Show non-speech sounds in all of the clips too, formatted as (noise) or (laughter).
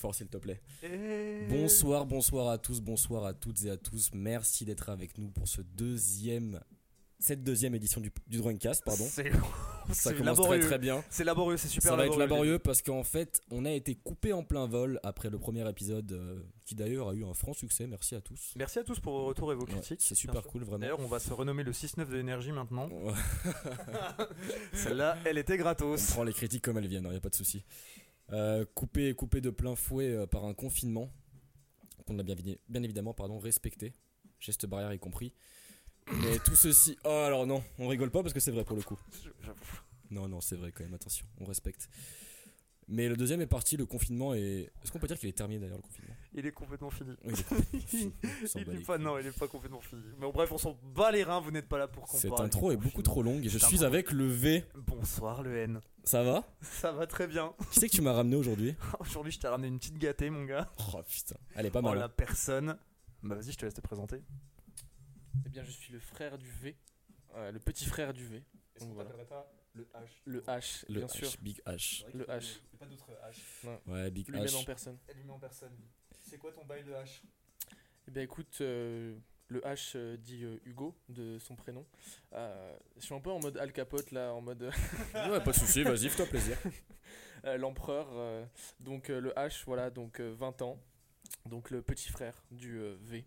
fort, s'il te plaît. Et- Bonsoir, bonsoir à tous, bonsoir à toutes et à tous. Merci d'être avec nous pour ce deuxième, cette deuxième édition du, du Drawingcast, pardon. C'est Ça (laughs) commence laborieux. très très bien. C'est laborieux, c'est super Ça va être laborieux. laborieux parce qu'en fait, on a été coupé en plein vol après le premier épisode euh, qui d'ailleurs a eu un franc succès. Merci à tous. Merci à tous pour vos retours et vos Ouais, critiques. c'est super cool, vraiment. D'ailleurs, on va se renommer le 6-9 de l'énergie maintenant. (laughs) Celle-là, elle était On gratos. prend les critiques comme elles viennent, il n'y a pas de souci. Euh, coupé, coupé de plein fouet euh, par un confinement qu'on a bien, bien évidemment pardon, respecté, geste barrière y compris. Mais tout ceci. Oh alors non, on rigole pas parce que c'est vrai pour le coup. Non, non, c'est vrai quand même, attention, on respecte. Mais le deuxième est parti, le confinement est. Est-ce qu'on peut dire qu'il est terminé d'ailleurs le confinement? Il est complètement fini. Oui, il est complètement fini. (laughs) Il pas, non, il est pas complètement fini. Mais bon, bref, on s'en bat les reins, vous n'êtes pas là pour qu'on Cette intro est beaucoup trop longue et je suis avec le V. Bonsoir le N. Ça va? Ça va très bien. Qui c'est que tu m'as ramené aujourd'hui? (laughs) Aujourd'hui, je t'ai ramené une petite gâtée, mon gars. Oh putain, elle est pas Oh, mal. la hein. personne. Bah vas-y, je te laisse te présenter. Eh bien, je suis le frère du V, euh, le petit frère du V, Donc voilà. Le H le H, Le bien H, sûr, Big H. Le H. Il pas d'autre H. Ouais, Big lui-même en H. personne. Lui en personne. C'est quoi ton bail de H? Eh bien, écoute, euh, le H euh, dit euh, Hugo de son prénom. Euh, je suis un peu en mode Al Capote là, en mode (laughs) Ouais, pas de soucis, vas-y, fais-toi plaisir. (laughs) euh, l'empereur. euh, donc euh, le H, voilà, donc euh, 20 ans. Donc le petit frère du euh, V,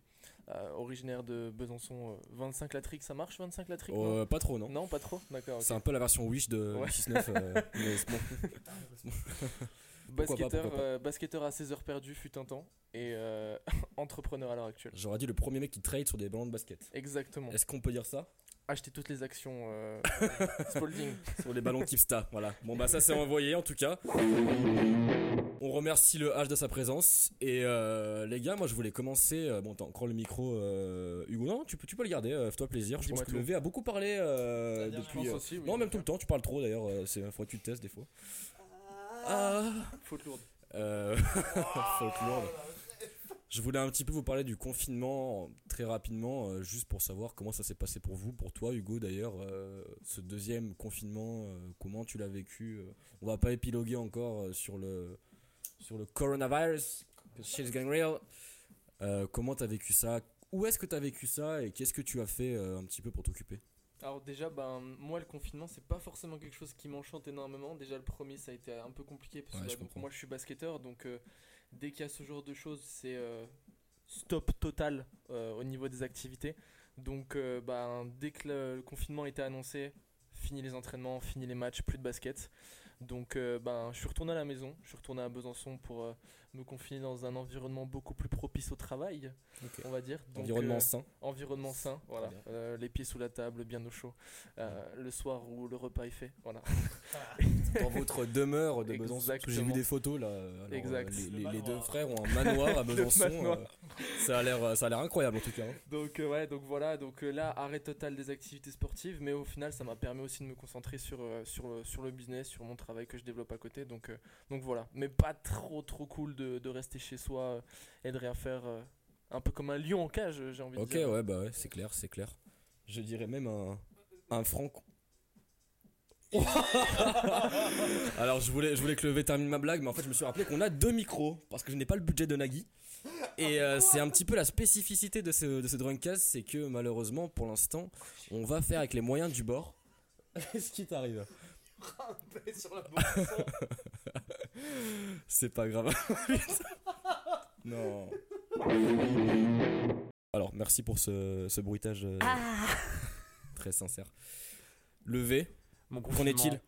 euh, originaire de Besançon. euh, 25 latriques, ça marche 25 latriques non Euh, pas trop, non Non, pas trop D'accord. C'est un peu la version Wish de Ouais. 6-9. (laughs) mais bon. (laughs) Pas. basketteur à 16 heures perdues fut un temps et euh, (laughs) entrepreneur à l'heure actuelle. J'aurais dit le premier mec qui trade sur des ballons de basket. Exactement. Est-ce qu'on peut dire ça? Acheter toutes les actions euh, (laughs) Spalding. Sur les ballons Kipsta, voilà. Bon bah ça c'est envoyé en tout cas. On remercie le H de sa présence. Et euh, les gars, moi je voulais commencer. euh, bon, t'as encore le micro, euh, Hugo. Non, tu peux, tu peux le garder, euh, fais-toi plaisir. Je pense que tout. le V a beaucoup parlé euh, depuis. euh, aussi, oui, non, même tout le temps, tu parles trop d'ailleurs. euh, C'est faut que tu te testes des fois. Ah. Faute lourde. Euh, (laughs) folklore. Je voulais un petit peu vous parler du confinement très rapidement, euh, juste pour savoir comment ça s'est passé pour vous, pour toi Hugo d'ailleurs, euh, ce deuxième confinement, euh, comment tu l'as vécu. on va pas épiloguer encore sur le sur le coronavirus, shit's getting real. Comment t'as vécu ça? Où est-ce que t'as vécu ça et qu'est-ce que tu as fait un petit peu pour t'occuper? Alors déjà, ben, moi le confinement c'est pas forcément quelque chose qui m'enchante énormément. Déjà le premier ça a été un peu compliqué parce Ouais, que je bah, donc, comprends. moi je suis basketteur donc euh, dès qu'il y a ce genre de choses c'est euh, stop total euh, au niveau des activités. Donc euh, ben, dès que le, confinement été annoncé, fini les entraînements, fini les matchs, plus de basket. Donc ben, je suis retourné à la maison, je suis retourné à Besançon pour me confiner dans un environnement beaucoup plus propice au travail, on va dire. Donc, Environnement euh, sain. Environnement sain, voilà. Euh, les pieds sous la table, bien au chaud. Euh, le soir où le repas est fait, voilà. (laughs) dans votre demeure de Besançon. J'ai vu des photos là. alors, euh, Exact. les, Le les- les deux frères ont un manoir à (laughs) Besançon. manoir. euh, ça a l'air, ça a l'air incroyable en tout cas. hein. Donc euh, ouais, donc voilà, donc euh, là arrêt total des activités sportives, mais au final ça m'a permis aussi de me concentrer sur sur le- sur le business, sur mon travail que je développe à côté. Donc euh, donc voilà, mais pas trop trop cool de, de rester chez soi euh, et de rien faire, euh, un peu comme un lion en cage, j'ai envie Ok, de dire. ouais, bah ouais, c'est clair, c'est clair. Je dirais même un, un franc. (laughs) Alors je voulais, je voulais que le V termine ma blague, mais en fait je me suis rappelé qu'on a deux micros parce que je n'ai pas le budget de Nagui. Et euh, c'est un petit peu la spécificité de ce, de ce Drunkcast, c'est que malheureusement pour l'instant on va faire avec les moyens du bord. (laughs) Qu'est-ce qui t'arrive sur la (laughs) C'est pas grave. (laughs) non. Alors, merci pour ce, ce bruitage euh, très sincère. Le V, Mon qu'en est-il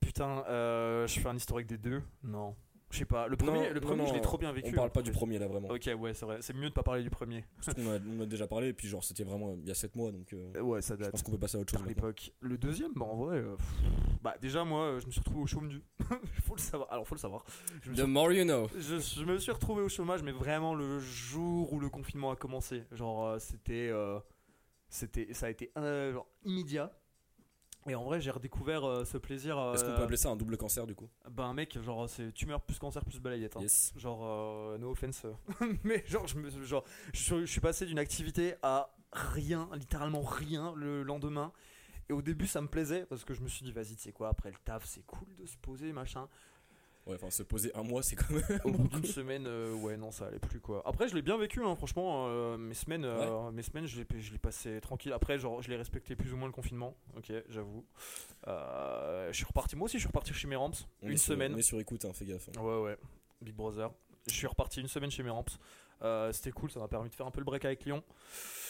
Putain, euh, je fais un historique des deux Non. Je sais pas. Le premier, le premier non, je l'ai trop bien vécu. On parle le pas du premier là vraiment. Ok, ouais, c'est vrai. C'est mieux de pas parler du premier. Parce qu'on a, on a déjà parlé, et puis genre c'était vraiment il y a 7 mois donc euh, Euh, Ouais, ça je date. pense qu'on peut passer à autre chose l'époque. Le deuxième, bah en vrai, euh, pff, bah déjà moi, euh, je me suis retrouvé au chômage. (laughs) faut le savoir. Alors faut le savoir. Je The suis, more you know. je, je me suis retrouvé au chômage, mais vraiment le jour où le confinement a commencé. Genre euh, c'était, euh, c'était, ça a été euh, genre, immédiat. Et en vrai, j'ai redécouvert euh, ce plaisir. euh, Est-ce qu'on peut appeler ça un double cancer du coup? Bah mec, genre c'est tumeur plus cancer plus balayette. hein. Yes. Genre, euh, no offense. (laughs) mais genre, je, me, genre je, suis- je suis passé d'une activité à rien, littéralement rien le lendemain. Et au début, ça me plaisait parce que je me suis dit, vas-y, tu sais quoi, après le taf, c'est cool de se poser, machin. Ouais, enfin, se poser un mois, c'est quand même. Au (laughs) bout d'une semaine, euh, ouais, non, ça allait plus quoi. Après, je l'ai bien vécu, hein, franchement. euh, mes semaines, euh, mes semaines, je l'ai, je l'ai passé tranquille. Après, genre, je l'ai respecté plus ou moins le confinement. Ok, j'avoue. Je suis reparti. Moi aussi, je suis reparti chez mes ramps On une sur- semaine. On est sur écoute, hein, fais gaffe. hein. Ouais, ouais. Big Brother. Je suis reparti une semaine chez mes ramps. Euh, c'était cool, ça m'a permis de faire un peu le break avec Lyon.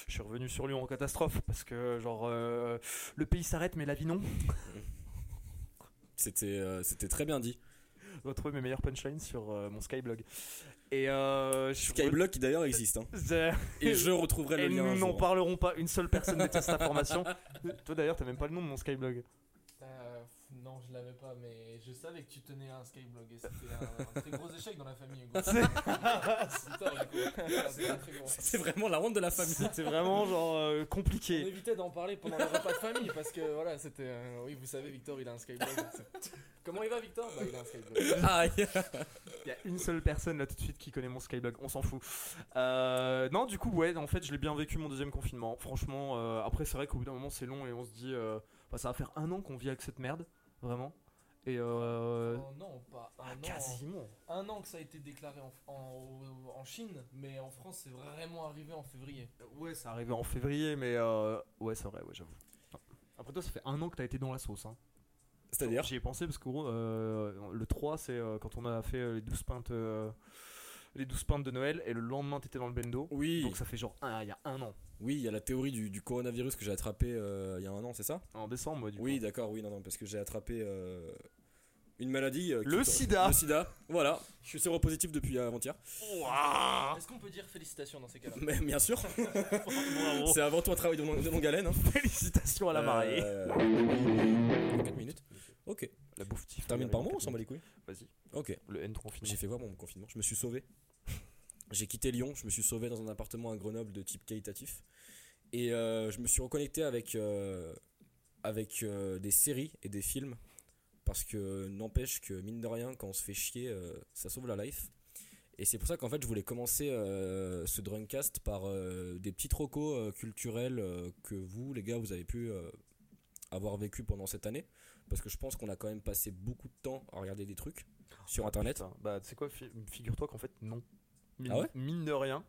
Je suis revenu sur Lyon en catastrophe parce que, genre, euh, le pays s'arrête, mais la vie non. (laughs) C'était euh, c'était très bien dit. Je vais trouver mes meilleurs punchlines sur euh, mon Skyblog. Et euh, Skyblock qui d'ailleurs existe. hein. (laughs) Et je retrouverai le Et lien. nous n'en parlerons pas. Une seule personne détient cette information. Toi d'ailleurs, t'as même pas le nom de mon Skyblog. Non, je l'avais pas, mais je savais que tu tenais un Skyblog et c'était un, un (laughs) très gros échec dans la famille. (laughs) C'est vraiment la honte de la famille. C'était vraiment genre euh, On compliqué. évitait d'en parler pendant les repas de famille parce que voilà, c'était. euh, oui, vous savez, Victor, il a un Skyblog. Comment il va, Victor? Bah, il a un Skyblog. Il y a une seule personne là tout de suite qui connaît mon Skyblog. On s'en fout. Euh, non, du coup, ouais, en fait, je l'ai bien vécu mon deuxième confinement. Franchement, euh, après, c'est vrai qu'au bout d'un moment, c'est long et on se dit, euh, bah, ça va faire un an qu'on vit avec cette merde, vraiment. Et euh, non, pas un ah, an. quasiment. Un an que ça a été déclaré en, en, en Chine, mais en France, c'est vraiment arrivé en février. Ouais, ça arrivait en février, mais euh, ouais, c'est vrai, ouais, j'avoue. Après toi, ça fait un an que t'as été dans la sauce. Hein. C'est-à-dire J'y ai pensé parce que gros, euh, le 3, c'est euh, quand on a fait euh, les 12 pintes, euh, les 12 pintes de Noël, et le lendemain, t'étais dans le bendo. Oui. Donc ça fait genre un- il y a un an. Oui, il y a la théorie du, du coronavirus que j'ai attrapé euh, il y a un an, c'est ça? En décembre, moi, du Oui, coup. d'accord, oui, non, non, parce que j'ai attrapé euh, une maladie. euh, qui- Le sida. Le sida, voilà. Je suis séropositif depuis avant-hier. Ouah Est-ce qu'on peut dire félicitations dans ces cas-là? Mais bien sûr, (laughs) Bravo. c'est avant tout un travail de, long- de longue haleine. Hein. Félicitations à la mariée. Euh, 4 minutes. Ok. La bouffe. Je termine par moi, on s'en bat les couilles? Vas-y. Ok. Le N confinement. J'ai fait voir mon confinement, je me suis sauvé. J'ai quitté Lyon, je me suis sauvé dans un appartement à Grenoble de type qualitatif. Et euh, je me suis reconnecté avec, euh, avec euh, des séries et des films. Parce que n'empêche que, mine de rien, quand on se fait chier, ça sauve la life. Et c'est pour ça qu'en fait, je voulais commencer euh, ce Drunkcast par euh, des petits trocos euh, culturels que vous, les gars, vous avez pu avoir vécu pendant cette année. Parce que je pense qu'on a quand même passé beaucoup de temps à regarder des trucs sur internet. Putain, Bah, tu sais quoi, fi- figure-toi qu'en fait, non. Mine, Ah ouais? Mine de rien,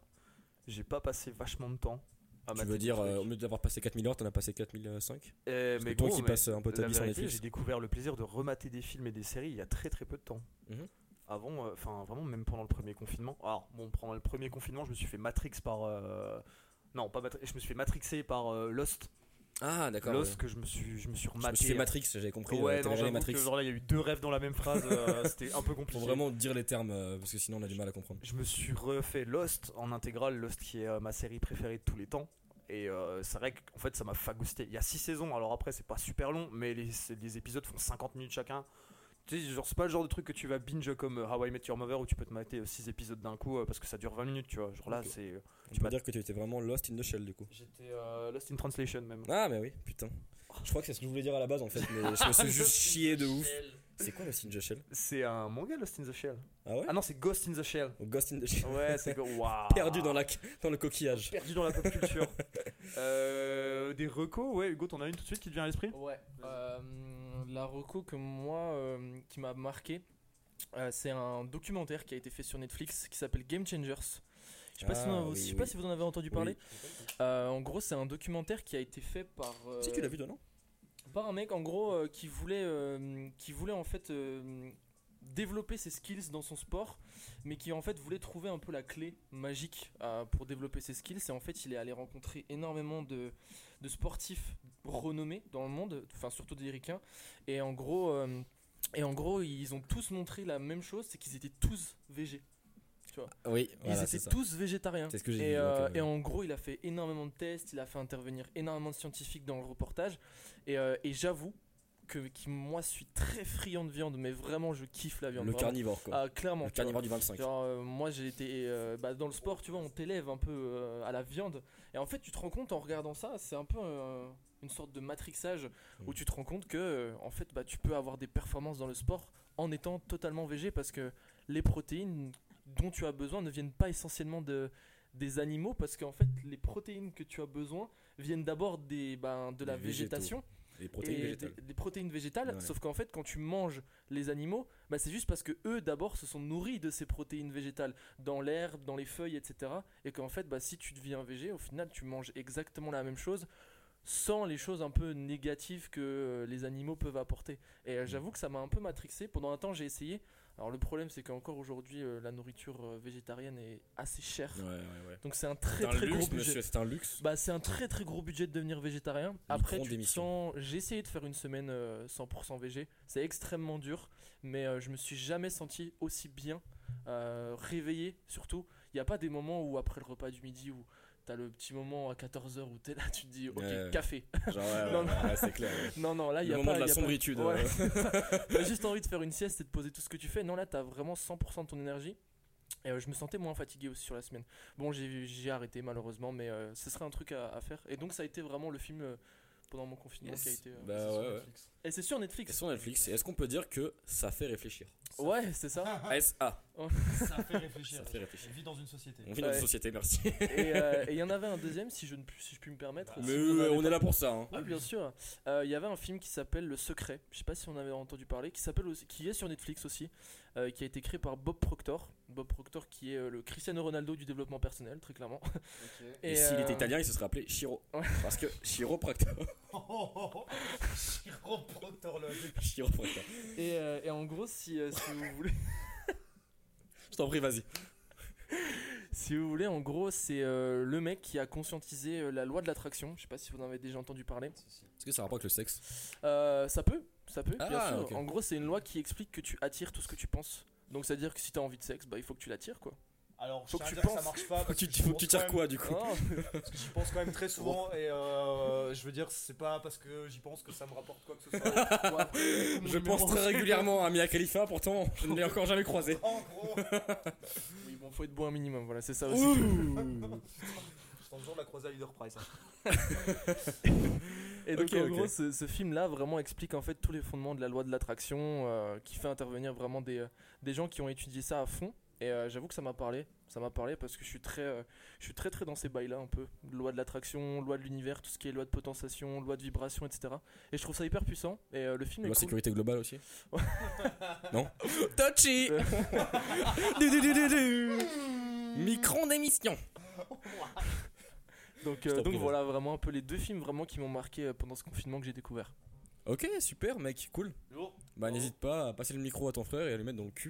j'ai pas passé vachement de temps à Tu mater veux dire, euh, au lieu d'avoir passé 4000 heures, t'en as passé 4005 Eh, mais mais toi gros, qui mais passes un peu ta vie sur Netflix. J'ai découvert le plaisir de remater des films et des séries il y a très très peu de temps. Mhm. Avant, euh, enfin vraiment, même pendant le premier confinement. Alors, bon, pendant le premier confinement, je me suis fait Matrix par. euh, Non, pas Matrix, je me suis fait Matrixer par euh, Lost. Ah, d'accord. Lost ouais. que je me suis, je me suis Je rematé. me suis fait Matrix, j'avais compris. Ouais, non, j'avoue Matrix. que genre là, il y a eu deux rêves dans la même phrase. euh, (laughs) C'était un peu compliqué. Faut vraiment dire les termes, euh, parce que sinon on a du mal à comprendre. Je me suis refait Lost en intégrale, Lost qui est euh, ma série préférée de tous les temps. Et c'est vrai qu'en fait ça m'a fagousté. Il y a 6 saisons, alors après c'est pas super long, mais les, les épisodes font 50 minutes chacun. Tu sais, genre c'est pas le genre de truc que tu vas binge comme How I Met Your Mother où tu peux te mater 6 épisodes d'un coup parce que ça dure 20 minutes, tu vois. Genre là c'est. Tu m'as- dire que tu étais vraiment lost in the shell du coup. J'étais euh, Lost in Translation même. Ah, mais oui, putain. Je crois que c'est ce que je voulais dire à la base en fait, mais je me suis (laughs) juste chié de ouf. C'est quoi Lost in the shell? C'est un manga Lost in the Shell. Ah ouais? Ah non, c'est Ghost in the Shell. Ou Ghost in the shell Ouais, c'est. (laughs) Waouh. Perdu dans, la, dans le coquillage. Perdu dans la pop culture. (laughs) Euh, des recos, ouais, Hugo, t'en as une tout de suite qui te vient à l'esprit? Ouais. euh, la reco que moi, euh, qui m'a marqué, euh, c'est un documentaire qui a été fait sur Netflix qui s'appelle Game Changers. Je sais pas, si, Ah, vous- oui, je sais pas oui. si vous en avez entendu parler. Euh, en gros, c'est un documentaire qui a été fait par. euh, Si tu l'as vu toi non? par un mec en gros euh, qui voulait euh, qui voulait en fait développer ses skills dans son sport mais qui en fait voulait trouver un peu la clé magique pour développer ses skills et en fait il est allé rencontrer énormément de, de sportifs renommés dans le monde enfin surtout des ricains et en gros et en gros ils ont tous montré la même chose c'est qu'ils étaient tous végés Oui, ils voilà, étaient tous végétariens. C'est ce que j'ai et, euh, et en gros, il a fait énormément de tests, il a fait intervenir énormément de scientifiques dans le reportage. Et, euh, et j'avoue que qui, moi, je suis très friand de viande, mais vraiment, je kiffe la viande. Le vraiment. carnivore quoi. Ah, clairement. le vois. carnivore du 25. Genre, euh, moi j'ai été bah, dans le sport, tu vois, on t'élève un peu à la viande. Et en fait, tu te rends compte en regardant ça, c'est un peu une sorte de matrixage où Mm. tu te rends compte que en fait, bah, tu peux avoir des performances dans le sport en étant totalement végé parce que les protéines dont tu as besoin ne viennent pas essentiellement de, des animaux parce qu'en fait, les protéines que tu as besoin viennent d'abord des, ben, de la Des végétation. Les protéines et végétales. des, des protéines végétales. Ouais. Sauf qu'en fait, quand tu manges les animaux, bah, c'est juste parce que eux d'abord se sont nourris de ces protéines végétales dans l'herbe, dans les feuilles, etc. Et qu'en fait, bah, si tu deviens végé, au final, tu manges exactement la même chose sans les choses un peu négatives que euh, les animaux peuvent apporter. Et euh, j'avoue que ça m'a un peu matrixé. Pendant un temps, j'ai essayé. Alors le problème, c'est qu'encore aujourd'hui, euh, la nourriture euh, végétarienne est assez chère. Ouais, ouais, ouais. Donc c'est un très un très luxe, gros budget. c'est un luxe. Bah, c'est un très très gros budget de devenir végétarien. Après, te d'émission. sens- j'ai essayé de faire une semaine euh, 100% végé. C'est extrêmement dur, mais euh, je me suis jamais senti aussi bien euh, réveillé. Surtout, il n'y a pas des moments où après le repas du midi où t'as le petit moment à 14h où t'es là, tu te dis ok Ouais. café. Genre, ouais, (laughs) Non, ouais, ouais, c'est clair. non non là il y Le a moment pas de la pas- sombritude. Euh. (laughs) T'as (laughs) juste envie de faire une sieste et de poser tout ce que tu fais. Non, là, t'as vraiment 100% de ton énergie. Et euh, je me sentais moins fatigué aussi sur la semaine. Bon, j'ai j'ai arrêté malheureusement, mais euh, ce serait un truc à, à faire. Et donc, ça a été vraiment le film euh, pendant mon confinement Yes. qui a été. Bah ouais, ouais. Et c'est sur Et Netflix. sur Netflix, et est-ce qu'on peut dire que ça fait réfléchir? Ouais, c'est ça. (laughs) SA, Ça fait réfléchir. ça fait réfléchir. On vit dans une société. On vit dans une société, merci. Et euh, (laughs) il y en avait un deuxième, si je, ne, puis- si je puis me permettre. Mais si euh, on pas- est là pour ça. Hein. Oui, bien sûr. Euh, Il y avait un film qui s'appelle Le Secret. Je sais pas si on avait entendu parler, qui s'appelle aussi, qui est sur Netflix aussi, euh, qui a été créé par Bob Proctor. Bob Proctor, qui est le Cristiano Ronaldo du développement personnel, très clairement. Et, s'il euh, était italien, il se serait appelé Chiro. Ouais. Parce que chiropracteur. (laughs) Chiroproctologue. chiropracteur. Et, euh, et en gros, si, euh, si vous voulez, (laughs) Je t'en prie, vas-y. si vous voulez, en gros, c'est euh, le mec qui a conscientisé la loi de l'attraction. Je sais pas si vous en avez déjà entendu parler. Est-ce que ça a rapport avec le sexe? Ça peut, ça peut, bien Ah, sûr. En gros, c'est une loi qui explique que tu attires tout ce que tu penses. Donc, c'est à dire que si t'as envie de sexe, bah, il faut que tu l'attires, quoi. Alors, Faut je que tiens tu à dire que ça marche pas. Faut parce que tu, faut que tu pense tires quand quoi du coup même- Parce que j'y pense quand même très (laughs) souvent et euh, je veux dire, c'est pas parce que j'y pense que ça me rapporte quoi que ce soit. (laughs) Je pense très régulièrement à Mia Khalifa, pourtant (laughs) je ne l'ai encore jamais croisé. En gros, oui, bon, faut être bon un minimum, voilà, c'est ça aussi. Ouh je tente toujours de la croiser à Leader Price. hein. Et donc en gros, ce, ce film-là vraiment explique en fait tous les fondements de la loi de l'attraction, euh, qui fait intervenir vraiment des, euh, des gens qui ont étudié ça à fond. Et euh, j'avoue que ça m'a parlé, ça m'a parlé parce que je suis très, euh, je suis très très dans ces bails-là un peu, loi de l'attraction, loi de l'univers, tout ce qui est loi de potentiation, loi de vibration, etc. Et je trouve ça hyper puissant. Et euh, le film est Loi cool. sécurité globale aussi Ouais. (laughs) Non (laughs) Touchy (laughs) Du, du, du, du, du. Micron d'émission Donc, euh, voilà vraiment un peu les deux films vraiment qui m'ont marqué pendant ce confinement que j'ai découvert. Ok, super mec, cool. Bah n'hésite pas à passer le micro à ton frère et à lui mettre dans le cul.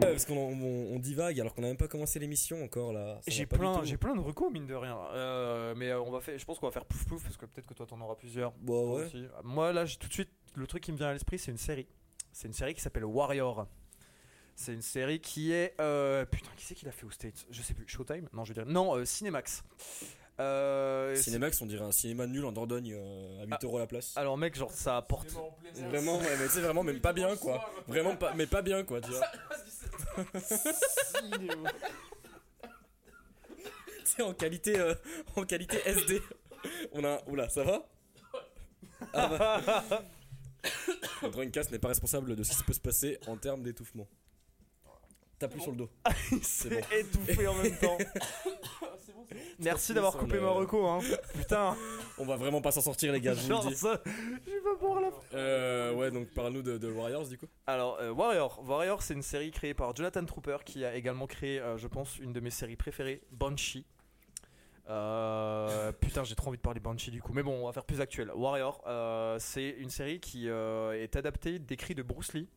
Parce qu'on on, on divague alors qu'on a même pas commencé l'émission encore là. J'ai plein, j'ai plein de recos mine de rien. Euh, mais euh, on va faire, je pense qu'on va faire plouf plouf parce que peut-être que toi t'en auras plusieurs. Bah ouais. Moi là, tout de suite le truc qui me vient à l'esprit, c'est une série. C'est une série qui s'appelle Warrior. C'est une série qui est euh, putain, qui c'est qui l'a fait aux States? Je sais plus. Showtime? Non, je veux dire non, euh, Cinemax. Euh, Cinémax, on dirait un cinéma nul en Dordogne euh, à 8 Ah. euros la place. c'est- Alors mec, genre ça apporte. Vraiment, ouais, mais tu sais, vraiment, même pas bien quoi. Vraiment pas, mais pas bien quoi, tu vois. (laughs) Tu sais, (laughs) en qualité, euh, en qualité SD. On a, oula, ça va? Ah bah. Le Dreamcast n'est pas responsable de ce qui peut se passer en termes d'étouffement. T'as plus sur le dos. (laughs) Il s'est étouffé en même temps. Merci d'avoir coupé le- ma reco, hein. (laughs) Putain. On va vraiment pas s'en sortir, les gars, je vous Genre le dis. ça, je vais pas pouvoir la Euh, ouais, donc parle-nous de, de Warriors du coup. Alors, euh, Warrior. Warrior, c'est une série créée par Jonathan Trooper qui a également créé, euh, je pense, une de mes séries préférées, Banshee. Euh, putain, j'ai trop envie de parler Banshee du coup. Mais bon, on va faire plus actuel. Warrior, euh, c'est une série qui euh, est adaptée d'écrits de Bruce Lee.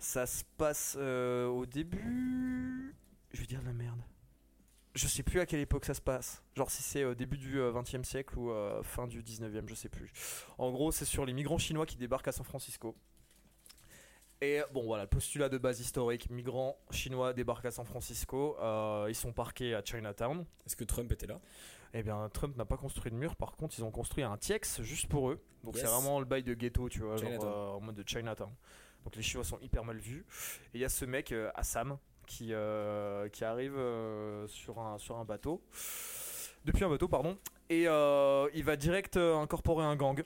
Ça se passe euh, au début. Je vais dire de la merde. Je sais plus à quelle époque ça se passe. Genre si c'est au début du 20e siècle ou euh, fin du 19e, je sais plus. En gros, c'est sur les migrants chinois qui débarquent à San Francisco. Et bon, voilà, le postulat de base historique migrants chinois débarquent à San Francisco. euh, ils sont parqués à Chinatown. Est-ce que Trump était là? Eh bien, Trump n'a pas construit de mur. Par contre, ils ont construit un TIEX juste pour eux. Donc, Yes. c'est vraiment le bail de ghetto, tu vois, genre, euh, en mode de Chinatown. Donc, les Chinois sont hyper mal vus. Et il y a ce mec, euh, Assam, qui, euh, qui arrive euh, sur, un, bateau. Depuis un bateau, pardon. Et euh, il va direct incorporer un gang.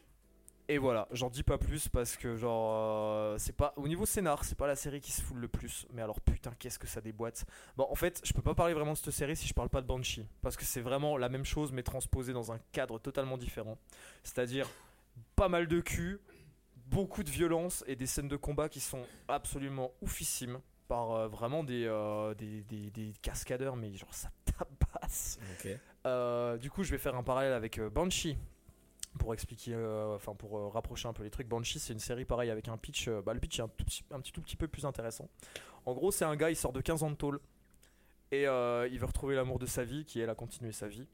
Et voilà, j'en dis pas plus parce que genre c'est pas au niveau scénar, c'est pas la série qui se fout le plus. Mais alors putain, qu'est-ce que ça déboîte. Bon, en fait, je peux pas parler vraiment de cette série si je parle pas de Banshee parce que c'est vraiment la même chose mais transposée dans un cadre totalement différent. C'est-à-dire pas mal de cul, beaucoup de violence et des scènes de combat qui sont absolument oufissimes par euh, vraiment des, euh, des, des- des cascadeurs, mais genre ça (laughs) tabasse. Ok. Euh, du coup, je vais faire un parallèle avec Banshee pour expliquer, euh, enfin pour euh, rapprocher un peu les trucs. Banshee, c'est une série pareil avec un pitch. euh, bah, le pitch est un, tout petit, un petit tout petit peu plus intéressant. En gros, c'est un gars, il sort de 15 ans de tôle et il veut retrouver l'amour de sa vie, qui est elle a continué sa vie.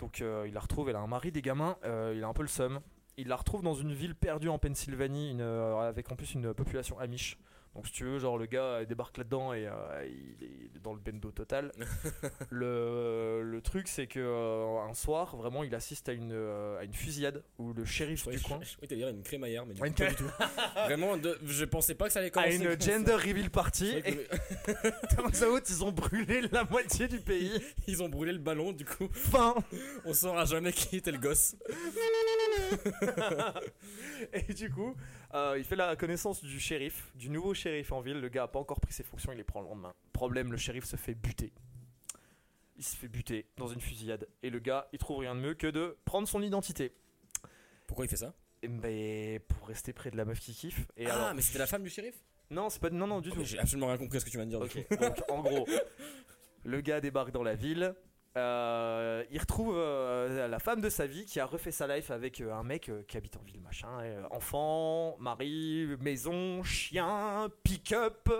Donc il la retrouve, elle a un mari, des gamins, il a un peu le seum. Il la retrouve dans une ville perdue en Pennsylvanie, une, avec en plus une population amish. Donc si tu veux, genre le gars débarque là-dedans et euh, il est dans le bendo total. (laughs) le, le truc c'est que euh, un soir, vraiment, il assiste à une, euh, à une fusillade où le shérif Je du coin... je, je, dire une crémaillère, mais du Ouais, coup, une pas du tout. (laughs) Vraiment, de- je pensais pas que ça allait à commencer. une comme ça. gender reveal party et turns out ils ont brûlé la moitié du pays. (laughs) Ils ont brûlé le ballon, du coup, Fin. on saura jamais qui était le gosse. Et du coup, euh, il fait la connaissance du shérif, du nouveau shérif en ville. Le gars a pas encore pris ses fonctions, il les prend le lendemain. Problème, le shérif se fait buter. Il se fait buter dans une fusillade. Et le gars, il trouve rien de mieux que de prendre son identité. Pourquoi il fait ça Et ben, pour rester près de la meuf qui kiffe. Et Ah, alors, mais c'était la femme du shérif non, c'est pas, non, non, du tout. J'ai absolument rien compris à ce que tu dire. du Ok, donc en gros, le gars débarque dans la ville. Euh, il retrouve euh, la femme de sa vie qui a refait sa life avec euh, un mec euh, qui habite en ville, machin. et, euh, enfant, mari, maison, chien, pick-up,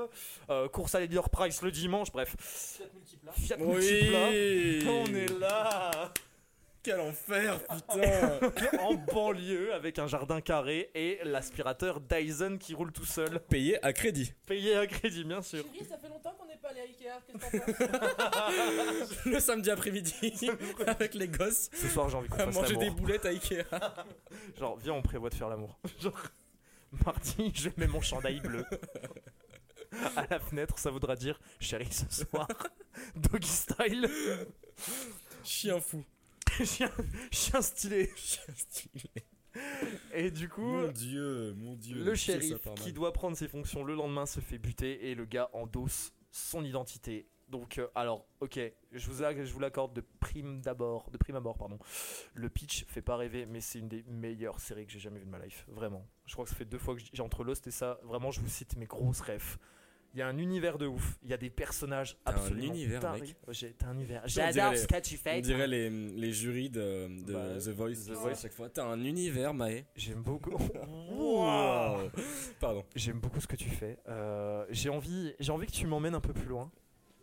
euh, course à Leader Price le dimanche, bref. Fiat Multipla. Oui On est là Quel enfer, (laughs) putain (laughs) en banlieue avec un jardin carré et l'aspirateur Dyson qui roule tout seul. Payé à crédit. Payé à crédit, bien sûr. Chérie, ça fait longtemps qu'on n'est pas allé à Ikea. Qu'est-ce que t'en (laughs) penses? Le samedi après-midi, avec les gosses, Ce soir, j'ai envie qu'on fasse manger des boulettes à Ikea. Genre, viens, on prévoit de faire l'amour. Genre, mardi, je mets mon chandail bleu. À la fenêtre, ça voudra dire chérie ce soir. Doggy style. Chien fou. (laughs) chien, chien stylé. Chien (laughs) stylé. Et du coup, Mon dieu, mon dieu. le ça shérif qui doit prendre ses fonctions le lendemain se fait buter et le gars endosse son identité. Donc, euh, alors, ok, je vous, je vous l'accorde de prime d'abord, de prime abord, pardon. Le pitch fait pas rêver, mais c'est une des meilleures séries que j'ai jamais vues de ma life, vraiment. Je crois que ça fait deux fois que j'ai entre Lost et ça. Vraiment, je vous cite mes grosses rêves. Il y a un univers de ouf. Il y a des personnages T'as un absolument univers, tarés. mec. Ouais, j'ai- T'as un univers. J'adore ce que tu fais. On dirait les, les jurys de, de Bah, The Voice. The à Voice. chaque fois. T'as un univers, Maë. J'aime beaucoup. (laughs) Wow. Pardon. J'aime beaucoup ce que tu fais. Euh, j'ai envie, j'ai envie que tu m'emmènes un peu plus loin.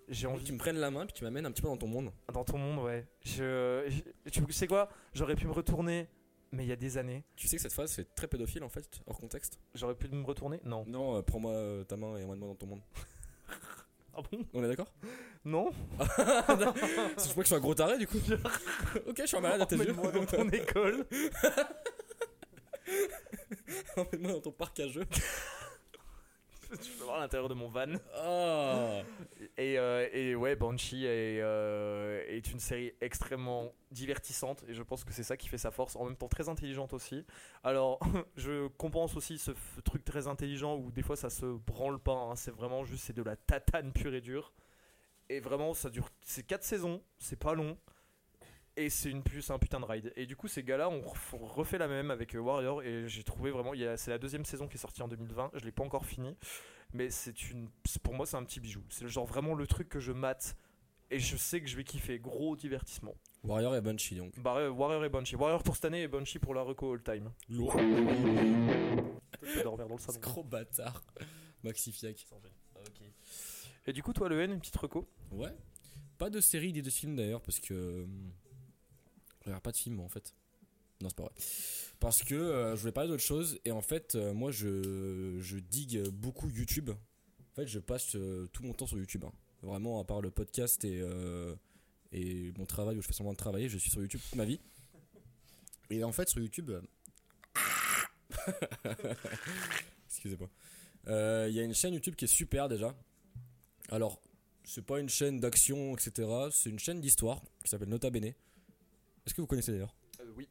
J'ai Envie que tu me prennes la main puis tu m'amènes un petit peu dans ton monde. dans ton monde, ouais. Je, je- tu sais quoi? J'aurais pu me retourner, mais il y a des années. Tu sais que cette phrase fait très pédophile en fait, hors contexte. J'aurais pu me retourner Non. Non, euh, prends-moi euh, ta main et emmène-moi dans ton monde. (laughs) Ah bon? On est d'accord? Non (laughs) Je crois que je suis un gros taré du coup. (laughs) ok, je suis un malade à tes yeux. Emmène-moi dans ton école. Emmène-moi dans ton parc à jeux. (laughs) tu peux voir l'intérieur de mon van. Ah Et, euh, et ouais, Banshee est, euh, est une série extrêmement divertissante et je pense que c'est ça qui fait sa force, en même temps très intelligente aussi. Alors, (laughs) je compense aussi ce truc très intelligent où des fois ça se branle pas, hein. c'est vraiment juste c'est de la tatane pure et dure. Et vraiment, ça dure, c'est 4 saisons, c'est pas long. Et c'est une c'est un putain de ride. Et du coup, ces gars-là, on ref- on refait la même avec euh, Warrior. Et j'ai trouvé vraiment. C'est la deuxième saison qui est sortie en 2020. Je l'ai pas encore fini. Mais c'est une. Pour moi, c'est un petit bijou. C'est genre vraiment le truc que je mate. Et je sais que je vais kiffer. Gros divertissement. Warrior et Banshee donc. Bah, Warrior et Banshee. Warrior pour cette année et Banshee pour la reco all time. Lourd. Je vais dormir dans le salon. Gros bâtard. Maxi Fiac. Et du coup, toi, le N, une petite reco? Ouais. Pas de série ni de film d'ailleurs parce que. Je regarde pas de film en fait. Non, c'est pas vrai. Parce que euh, je voulais parler d'autre chose et en fait, euh, moi je, je digue beaucoup YouTube. En fait, je passe euh, tout mon temps sur YouTube. hein. Vraiment, à part le podcast et, euh, et mon travail où je fais semblant de travailler, je suis sur YouTube toute ma vie. Et en fait, sur YouTube. (laughs) Excusez-moi. Il y a une chaîne YouTube qui est super déjà. Alors, c'est pas une chaîne d'action, etc. C'est une chaîne d'histoire qui s'appelle Nota Bene. Est-ce que vous connaissez d'ailleurs Oui.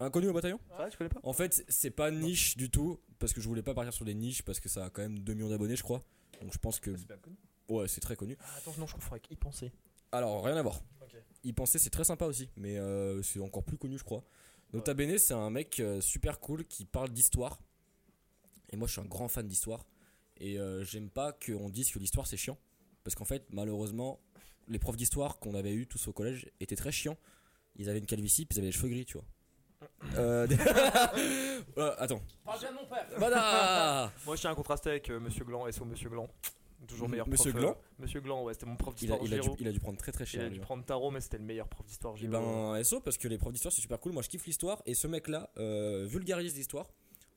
Inconnu au bataillon Ah, connais pas En fait, c'est pas niche du tout, parce que je voulais pas partir sur des niches, parce que ça a quand même 2 millions d'abonnés, je crois. Donc je pense que. Ouais, c'est très connu. Ah, Attends, non, je confonds avec y penser. Alors, rien à voir. Y penser, c'est très sympa aussi, mais euh, c'est encore plus connu, je crois. Nota Bene, c'est un mec euh, super cool qui parle d'histoire. Et moi, je suis un grand fan d'histoire. Et euh, j'aime pas qu'on dise que l'histoire c'est chiant. Parce qu'en fait, malheureusement, les profs d'histoire qu'on avait eu tous au collège étaient très chiants. Ils avaient une calvitie, puis ils avaient les cheveux gris, tu vois. Euh, euh, (laughs) attends. Parle bien de mon père Voilà Moi, je tiens à contraster avec euh, Monsieur Gland, SO Monsieur Gland. Toujours M- meilleur Monsieur prof. Gland euh, Monsieur Gland, ouais, c'était mon prof il a, d'histoire. il, a dû, géo. il a dû prendre très très Il cher. a lui, dû hein. prendre tarot, mais c'était le meilleur prof d'histoire. Et géo. ben SO parce que les profs d'histoire c'est super cool. Moi je kiffe l'histoire et ce mec là vulgarise l'histoire.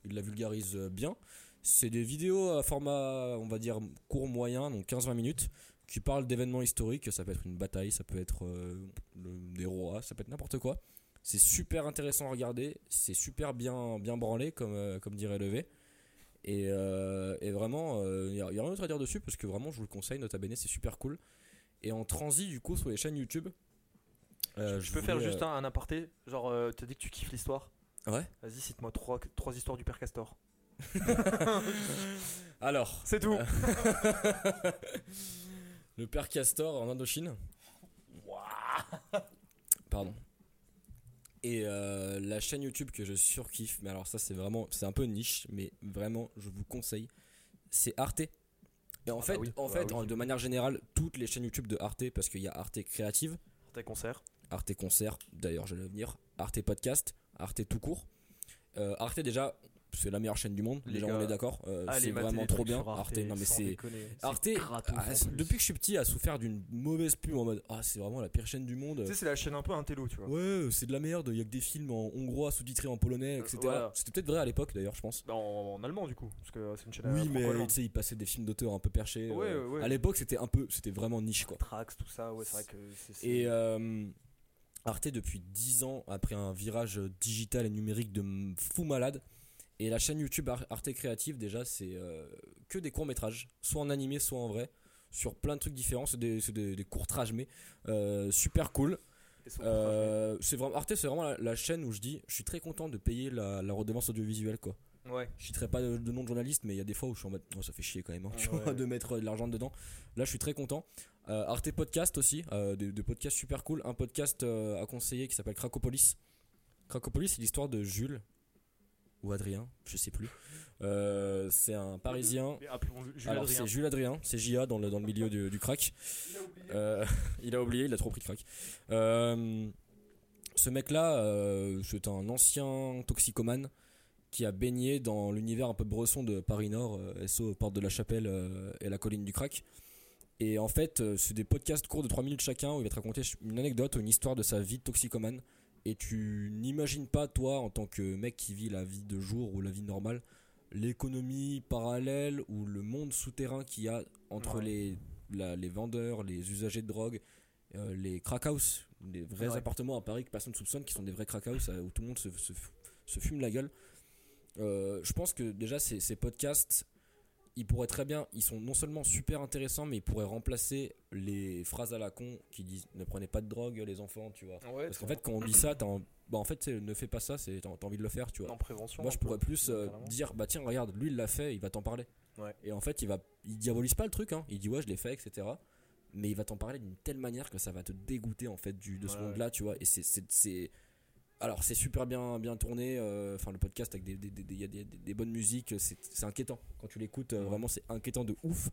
Il la vulgarise euh, bien. C'est des vidéos à format on va dire court moyen donc 15-20 minutes qui parlent d'événements historiques. Ça peut être une bataille, ça peut être euh, le- des rois, ça peut être n'importe quoi. C'est super intéressant à regarder. C'est super bien bien branlé comme euh, comme dirait Levé. Et, euh, et vraiment, il n'y a, rien d'autre à dire dessus parce que vraiment, je vous le conseille. Nota Bene, c'est super cool. Et en transit, du coup, sur les chaînes YouTube. je peux faire juste un, un aparté Genre, euh, t'as dit que tu kiffes l'histoire Ouais. Vas-y, cite-moi trois, trois histoires du père Castor. (laughs) (laughs) Alors, C'est tout (laughs) le père Castor en Indochine. Pardon. Et euh, la chaîne YouTube que je surkiffe, mais alors ça c'est vraiment, c'est un peu niche, mais vraiment je vous conseille, c'est Arte. Et en Ah fait, bah oui, en bah fait, oui. en- de manière générale, toutes les chaînes YouTube de Arte, parce qu'il y a Arte Créative, Tes concerts. Arte Concert, d'ailleurs j'allais venir, Arte Podcast, Arte tout court. Euh, Arte déjà, c'est la meilleure chaîne du monde, Les déjà gars, on est d'accord, euh, c'est vraiment trop bien. Arte, non mais c'est Arte, gratos ah, depuis que je suis petit, a souffert d'une mauvaise pub en mode Ah, c'est vraiment la pire chaîne du monde. Tu sais, c'est la chaîne un peu intello, tu vois. Ouais, c'est de la merde, il y a que des films en hongrois sous-titrés en polonais, etc. voilà. C'était peut-être vrai à l'époque d'ailleurs, je pense. Bah, En, en allemand, du coup, parce que c'est une chaîne Oui, mais tu sais, ils passaient des films d'auteur un peu perchés. Ouais, euh, ouais. À l'époque, c'était un peu, c'était vraiment niche quoi. Trax, tout ça, ouais, c'est vrai que c'est. c'est- Et euh, Arte, depuis 10 ans, après un virage digital et numérique de fou malade, et la chaîne YouTube Ar- Arte Créative, déjà, c'est euh, que des courts-métrages, soit en animé, soit en vrai, sur plein de trucs différents. C'est des, c'est des, des courts-métrages, mais euh, super cool. Euh, c'est vraiment, Arte, c'est vraiment la, la chaîne où je dis, je suis très content de payer la, la redevance audiovisuelle, quoi. Ouais. Je citerai pas de, de nom de journaliste, mais il y a des fois où je suis en mode, oh, ça fait chier quand même, hein, tu Ouais. vois, de mettre de l'argent dedans. Là, je suis très content. Arte Podcast aussi, des, des podcasts super cool. Un podcast à conseiller qui s'appelle Cracopolis. Cracopolis, c'est l'histoire de Jules ou Adrien, je sais plus. Euh, c'est un Parisien. Jules Alors c'est Jules Adrien, c'est JA dans le, dans le milieu du, du crack. Euh, (laughs) il a oublié, il a trop pris de crack. Euh, ce mec-là, c'est un ancien toxicomane qui a baigné dans l'univers un peu bresson de Paris Nord, SO Porte de la Chapelle et la colline du crack. Et en fait, c'est des podcasts courts de 3 minutes chacun où il va te raconter une anecdote ou une histoire de sa vie de toxicomane. Et tu n'imagines pas, toi, en tant que mec qui vit la vie de jour ou la vie normale, l'économie parallèle ou le monde souterrain qu'il y a entre Ouais. les, la- les vendeurs, les usagers de drogue, euh, les crack house, les vrais Ouais. appartements à Paris que personne ne soupçonne, qui sont des vrais crack house euh, où tout le monde se, se, se fume la gueule. Euh, je pense que déjà ces, ces podcasts, ils pourraient très bien, ils sont non seulement super intéressants, mais ils pourraient remplacer les phrases à la con qui disent ne prenez pas de drogue les enfants, tu vois. Ouais, Parce qu'en fait quand on dit ça, t'as en- bah, en fait ne fais pas ça, c'est, t'as, envie de le faire, tu vois. en prévention. Moi, je peu, pourrais plus euh, dire, bah tiens, regarde, lui il l'a fait, il va t'en parler. Ouais. Et en fait, il va, il diabolise pas le truc, hein. Il dit ouais, je l'ai fait, etc. Mais il va t'en parler d'une telle manière que ça va te dégoûter en fait du de ce monde-là, tu vois. Et c'est, c'est, c'est- alors c'est super bien, bien tourné. euh, Enfin, le podcast avec des, des, des, des- y a des- des- des bonnes musiques, c'est, inquiétant quand tu l'écoutes. euh. Vraiment, c'est inquiétant de ouf.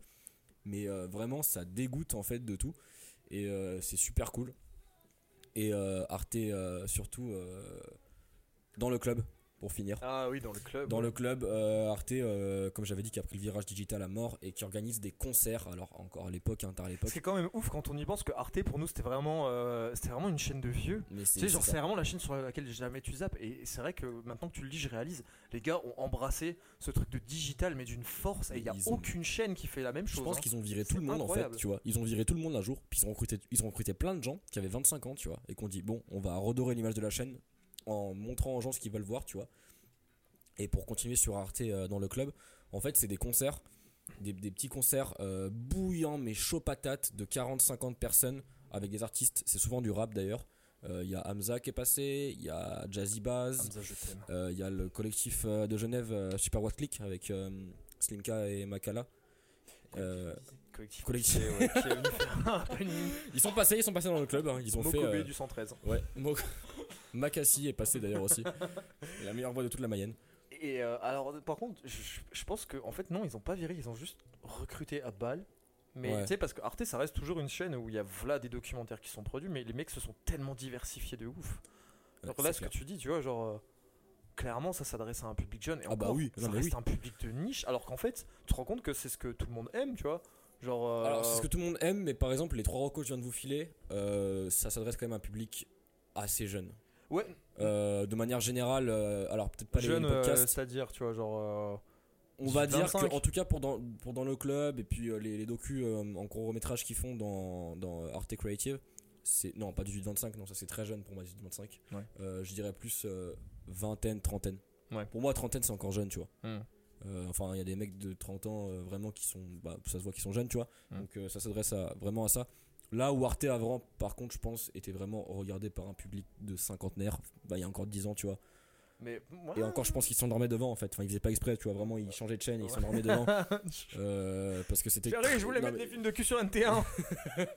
Mais euh, vraiment, ça dégoûte en fait de tout. Et c'est super cool. Et Arte surtout dans le club pour finir. Ah oui, dans le club. Dans le club, euh, Arte, euh, comme j'avais dit, qui a pris le virage digital à mort et qui organise des concerts. Alors, encore à l'époque, hein, tard à l'époque. C'est quand même ouf quand on y pense que Arte pour nous c'était vraiment, euh, c'était vraiment une chaîne de vieux. Mais Tu c'est sais, genre c'est c'est vraiment la chaîne sur laquelle jamais tu zappes. Et c'est vrai que maintenant que tu le dis, je réalise, les gars ont embrassé ce truc de digital, mais d'une force. Et il n'y a ont- aucune chaîne qui fait la même Je chose. pense hein. qu'ils ont viré C'est tout le monde incroyable. en fait, tu vois. Ils ont viré tout le monde un jour, puis ils ont recruté, ils ont recruté plein de gens qui avaient 25 ans, tu vois, et qu'on dit bon, on va redorer l'image de la chaîne en montrant aux gens ce qu'ils veulent voir, tu vois. Et pour continuer sur Arte euh, dans le club, en fait, c'est des concerts, des, des petits concerts euh, bouillants mais chaud patate de 40-50 personnes avec des artistes. C'est souvent du rap d'ailleurs. Euh, Il y a Hamza qui est passé, il y a Jazzy Baz, Il y a le collectif de Genève Super Watt Click avec Slimka et Makala. Euh, Collectif. ouais, qui (laughs) ils sont passés, ils sont passés dans le club. hein, ils ont fait. Mokobé euh, du 113. ouais, Mo- (laughs) Macassi est passé d'ailleurs aussi. (laughs) la meilleure voix de toute la Mayenne. Et euh, alors, par contre, je, je pense que en fait, non, ils ont pas viré, ils ont juste recruté à balle. Mais Ouais. tu sais, parce que Arte, ça reste toujours une chaîne où il y a voilà des documentaires qui sont produits, mais les mecs se sont tellement diversifiés de ouf. Ouais, Donc là, ce que tu dis, tu vois, genre. euh, Clairement, ça s'adresse à un public jeune. Et Ah bah encore, oui, ça non, reste oui. un public de niche. Alors qu'en fait, tu te rends compte que c'est ce que tout le monde aime, tu vois. Genre. euh, Alors, c'est ce que tout le monde aime, mais par exemple, les trois recos que je viens de vous filer, euh, ça s'adresse quand même à un public assez jeune. Ouais, Euh, de manière générale, euh, alors peut-être pas les- jeune, les euh, podcasts, c'est-à-dire, tu vois, genre. euh, on va dire 25. que, en tout cas pour dans, pour dans le club et puis euh, les, les docus euh, en court métrage qu'ils font dans, dans Arte Creative, c'est non pas 18-25, non ça c'est très jeune pour moi 18-25. Ouais. Euh, je dirais plus euh, vingtaine, trentaine. Ouais. Pour moi trentaine c'est encore jeune, tu vois. Hmm. Euh, enfin, il y a des mecs de 30 ans euh, vraiment qui sont. Bah, ça se voit qu'ils sont jeunes, tu vois. Mm. Donc euh, ça s'adresse à, vraiment à ça. Là où Arte avant, par contre, je pense, était vraiment regardé par un public de cinquantenaires, bah, il y a encore 10 ans, tu vois. Mais. Et encore, je pense qu'ils s'endormaient devant en fait. Enfin, ils faisaient pas exprès, tu vois. Vraiment, ils changeaient de chaîne et ils s'endormaient devant. (laughs) Euh, parce que c'était. Je voulais (laughs) Non, mettre mais- des films de cul sur NT1. (laughs)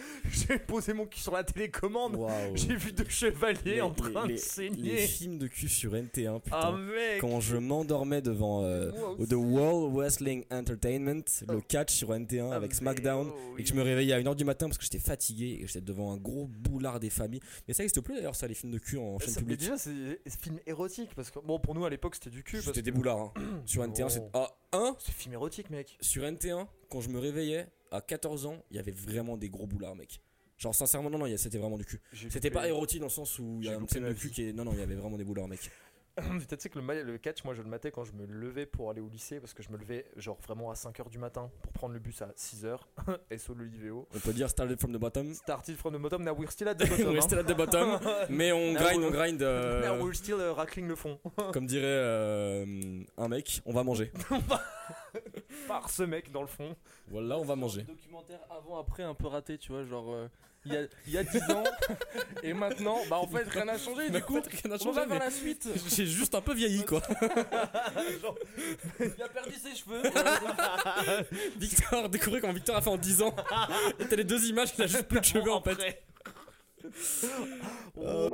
(laughs) J'ai posé mon cul sur la télécommande. J'ai vu deux chevaliers Les- en train les- de saigner. Les films de cul sur NT1, putain. Ah mec. Quand je m'endormais devant euh, Wow. The World Wrestling Entertainment, le Oh. catch sur NT1 Ah, avec SmackDown. oh, et que je me réveillais à 1h du matin parce que j'étais fatigué et j'étais devant un gros boulard des familles. Mais ça existe plus d'ailleurs, ça, les films de cul en chaîne Ça- mais publique. déjà, c'est des films érotiques parce que bon, pour nous à l'époque c'était du cul. C'était que- des boulards. hein. (clears throat) Sur NT1, c'est. Oh. Ah, un C'est film érotique, mec. Sur NT1, quand je me réveillais à 14 ans, il y avait vraiment des gros boulards, mec. Genre, sincèrement, non, non, c'était vraiment du cul. C'était pas érotique dans le sens où il y a une loupé scène de cul qui est. Non, non, il y avait vraiment des boulards, mec. (coughs) Tu sais que le, le catch, moi je le matais quand je me levais pour aller au lycée parce que je me levais genre vraiment à 5h du matin pour prendre le bus à 6h. (laughs) SO le IVO. On peut dire started from the bottom. Started from the bottom, now we're still at the (laughs) bottom. On hein. restait at the bottom, (laughs) mais on Now grind, we're- on grind. euh, Now we're still uh, racling le fond. comme dirait euh, un mec, on va manger. Ce mec dans le fond. Voilà, on va manger. Documentaire avant-après un peu raté, tu vois, genre euh, il y, a, il y a 10 ans (laughs) et maintenant, bah en fait rien n'a changé Mais du coup. fait, rien n'a On changé, va vers la suite. (laughs) J'ai juste un peu vieilli, quoi. (laughs) Genre, Il a perdu ses cheveux. Victor, découvrez comment Victor a fait en 10 ans. Et t'as les deux images, il a juste plus de cheveux en fait. après. Oh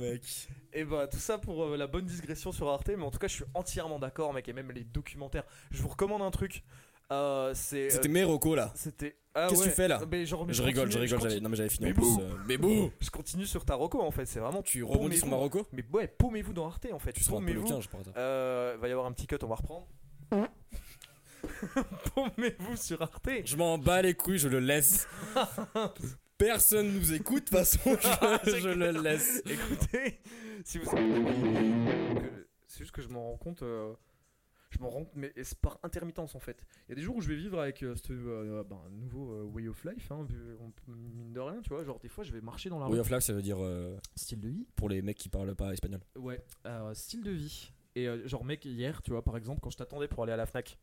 mec. Et bah tout ça pour euh, la bonne digression sur Arte, mais en tout cas je suis entièrement d'accord mec, et même les documentaires. Je vous recommande un truc. Euh, c'est. C'était euh, mes recos là. C'était. Ah Qu'est-ce que ouais. tu fais là Mais genre, mais Je rigole, je rigole. j'avais- continue- Non mais j'avais fini Mais en plus. bouh euh, Mais bouh Je continue sur ta reco en fait, c'est vraiment. Tu rebondis sur paumez-vous. Marocco Mais ouais, paumez-vous dans Arte en fait. Tu seras un peu Paumez-vous. 15 par hasard. Euh, va y avoir un petit cut, on va reprendre. (laughs) paumez-vous sur Arte. Je m'en bats les couilles, je le laisse. (laughs) Personne nous écoute, de toute façon, (laughs) je, je le laisse. Écoutez, si vous. C'est juste que je m'en rends compte. euh, Je m'en rends compte, mais c'est par intermittence en fait. Il y a des jours où je vais vivre avec euh, ce euh, ben, un nouveau euh, way of life, hein, on- mine de rien, tu vois. Genre, des fois, je vais marcher dans la Way rue. of life, ça veut dire euh, Style de vie pour les mecs qui parlent pas espagnol. Ouais, euh, style de vie. Et euh, genre, mec, hier, tu vois, par exemple, quand je t'attendais pour aller à la Fnac.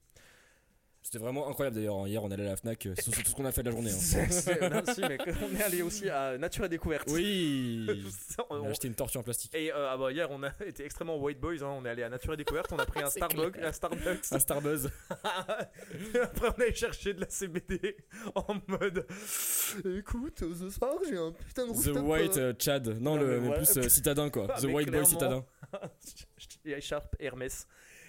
C'était vraiment incroyable d'ailleurs. hein. Hier, on allait à la Fnac. euh, C'est tout ce qu'on a fait de la journée. hein. C'est- c'est- non, si, mec, on est allé aussi à Nature et Découverte. Oui. On- On a acheté une tortue en plastique. Et euh, ah bah, hier, on a été extrêmement white boys. hein. On est allé à Nature et Découverte. On a pris un Starbucks. Un Starbucks. Un Starbuzz. Après, on allait chercher de la CBD en mode Écoute, ce soir, j'ai un putain de The White euh, euh, Chad. Non, Non, le mais mais voilà. plus euh, citadin quoi. Ah, The White Boy citadin. et écharpe Hermès.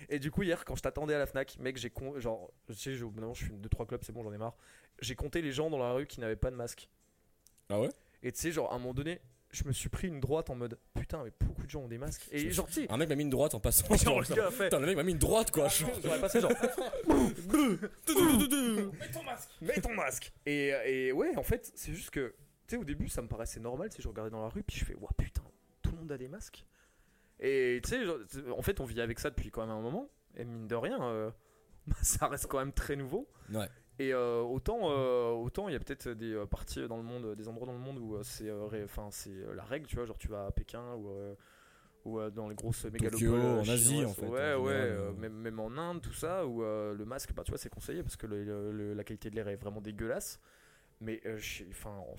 Et du coup, hier, quand je t'attendais à la Fnac, mec, j'ai con... genre, je sais, suis 2-3 clubs, c'est bon, j'en ai marre. J'ai compté les gens dans la rue qui n'avaient pas de masque. Ah ouais? Et tu sais, genre, à un moment donné, je me suis pris une droite en mode Putain, mais beaucoup de gens ont des masques. Et genre, tu Un mec m'a mis une droite en passant. (laughs) genre, Genre. Putain, le mec m'a mis une droite quoi. J'aurais passé genre (laughs) Mets ton masque. mets ton masque et, et ouais en fait c'est juste que tu sais au début ça me paraissait normal si je regardais dans la rue puis je fais ouah putain tout le monde a des masques et tu sais en fait on vit avec ça depuis quand même un moment et mine de rien euh, (laughs) bah, ça reste quand même très nouveau Ouais. et euh, autant euh, autant il y a peut-être des parties dans le monde des endroits dans le monde où c'est enfin c'est la règle tu vois genre tu vas à Pékin ou ou dans les grosses mégalopoles en Asie, en fait, ouais en ouais euh, même, même en Inde tout ça où euh, le masque bah tu vois c'est conseillé parce que le- le- le- la qualité de l'air est vraiment dégueulasse mais euh, enfin en,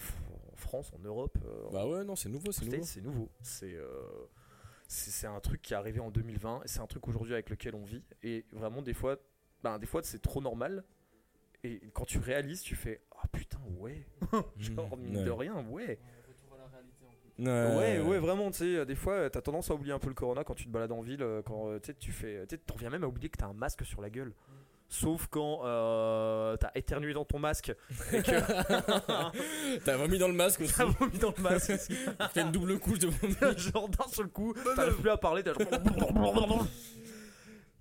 en France en Europe Bah ouais, non, c'est nouveau, c'est nouveau. c'est nouveau. C'est c'est un truc qui est arrivé en 2020 et c'est un truc aujourd'hui avec lequel on vit. Et vraiment, des fois, ben, des fois c'est trop normal. Et quand tu réalises, tu fais Ah putain, ouais. (laughs) Genre, mine Ouais. de rien, ouais. Ouais, ouais, vraiment, tu sais, des fois, t'as tendance à oublier un peu le corona quand tu te balades en ville, euh, quand euh, tu sais, tu fais. T'en reviens même à oublier que t'as un masque sur la gueule. Sauf quand euh, t'as éternué dans ton masque et que (laughs) T'as vomi dans le masque aussi. t'as vomi dans le masque. (laughs) T'as une double couche de vomi. (laughs) genre d'un seul coup, t'arrives plus à parler, t'as genre.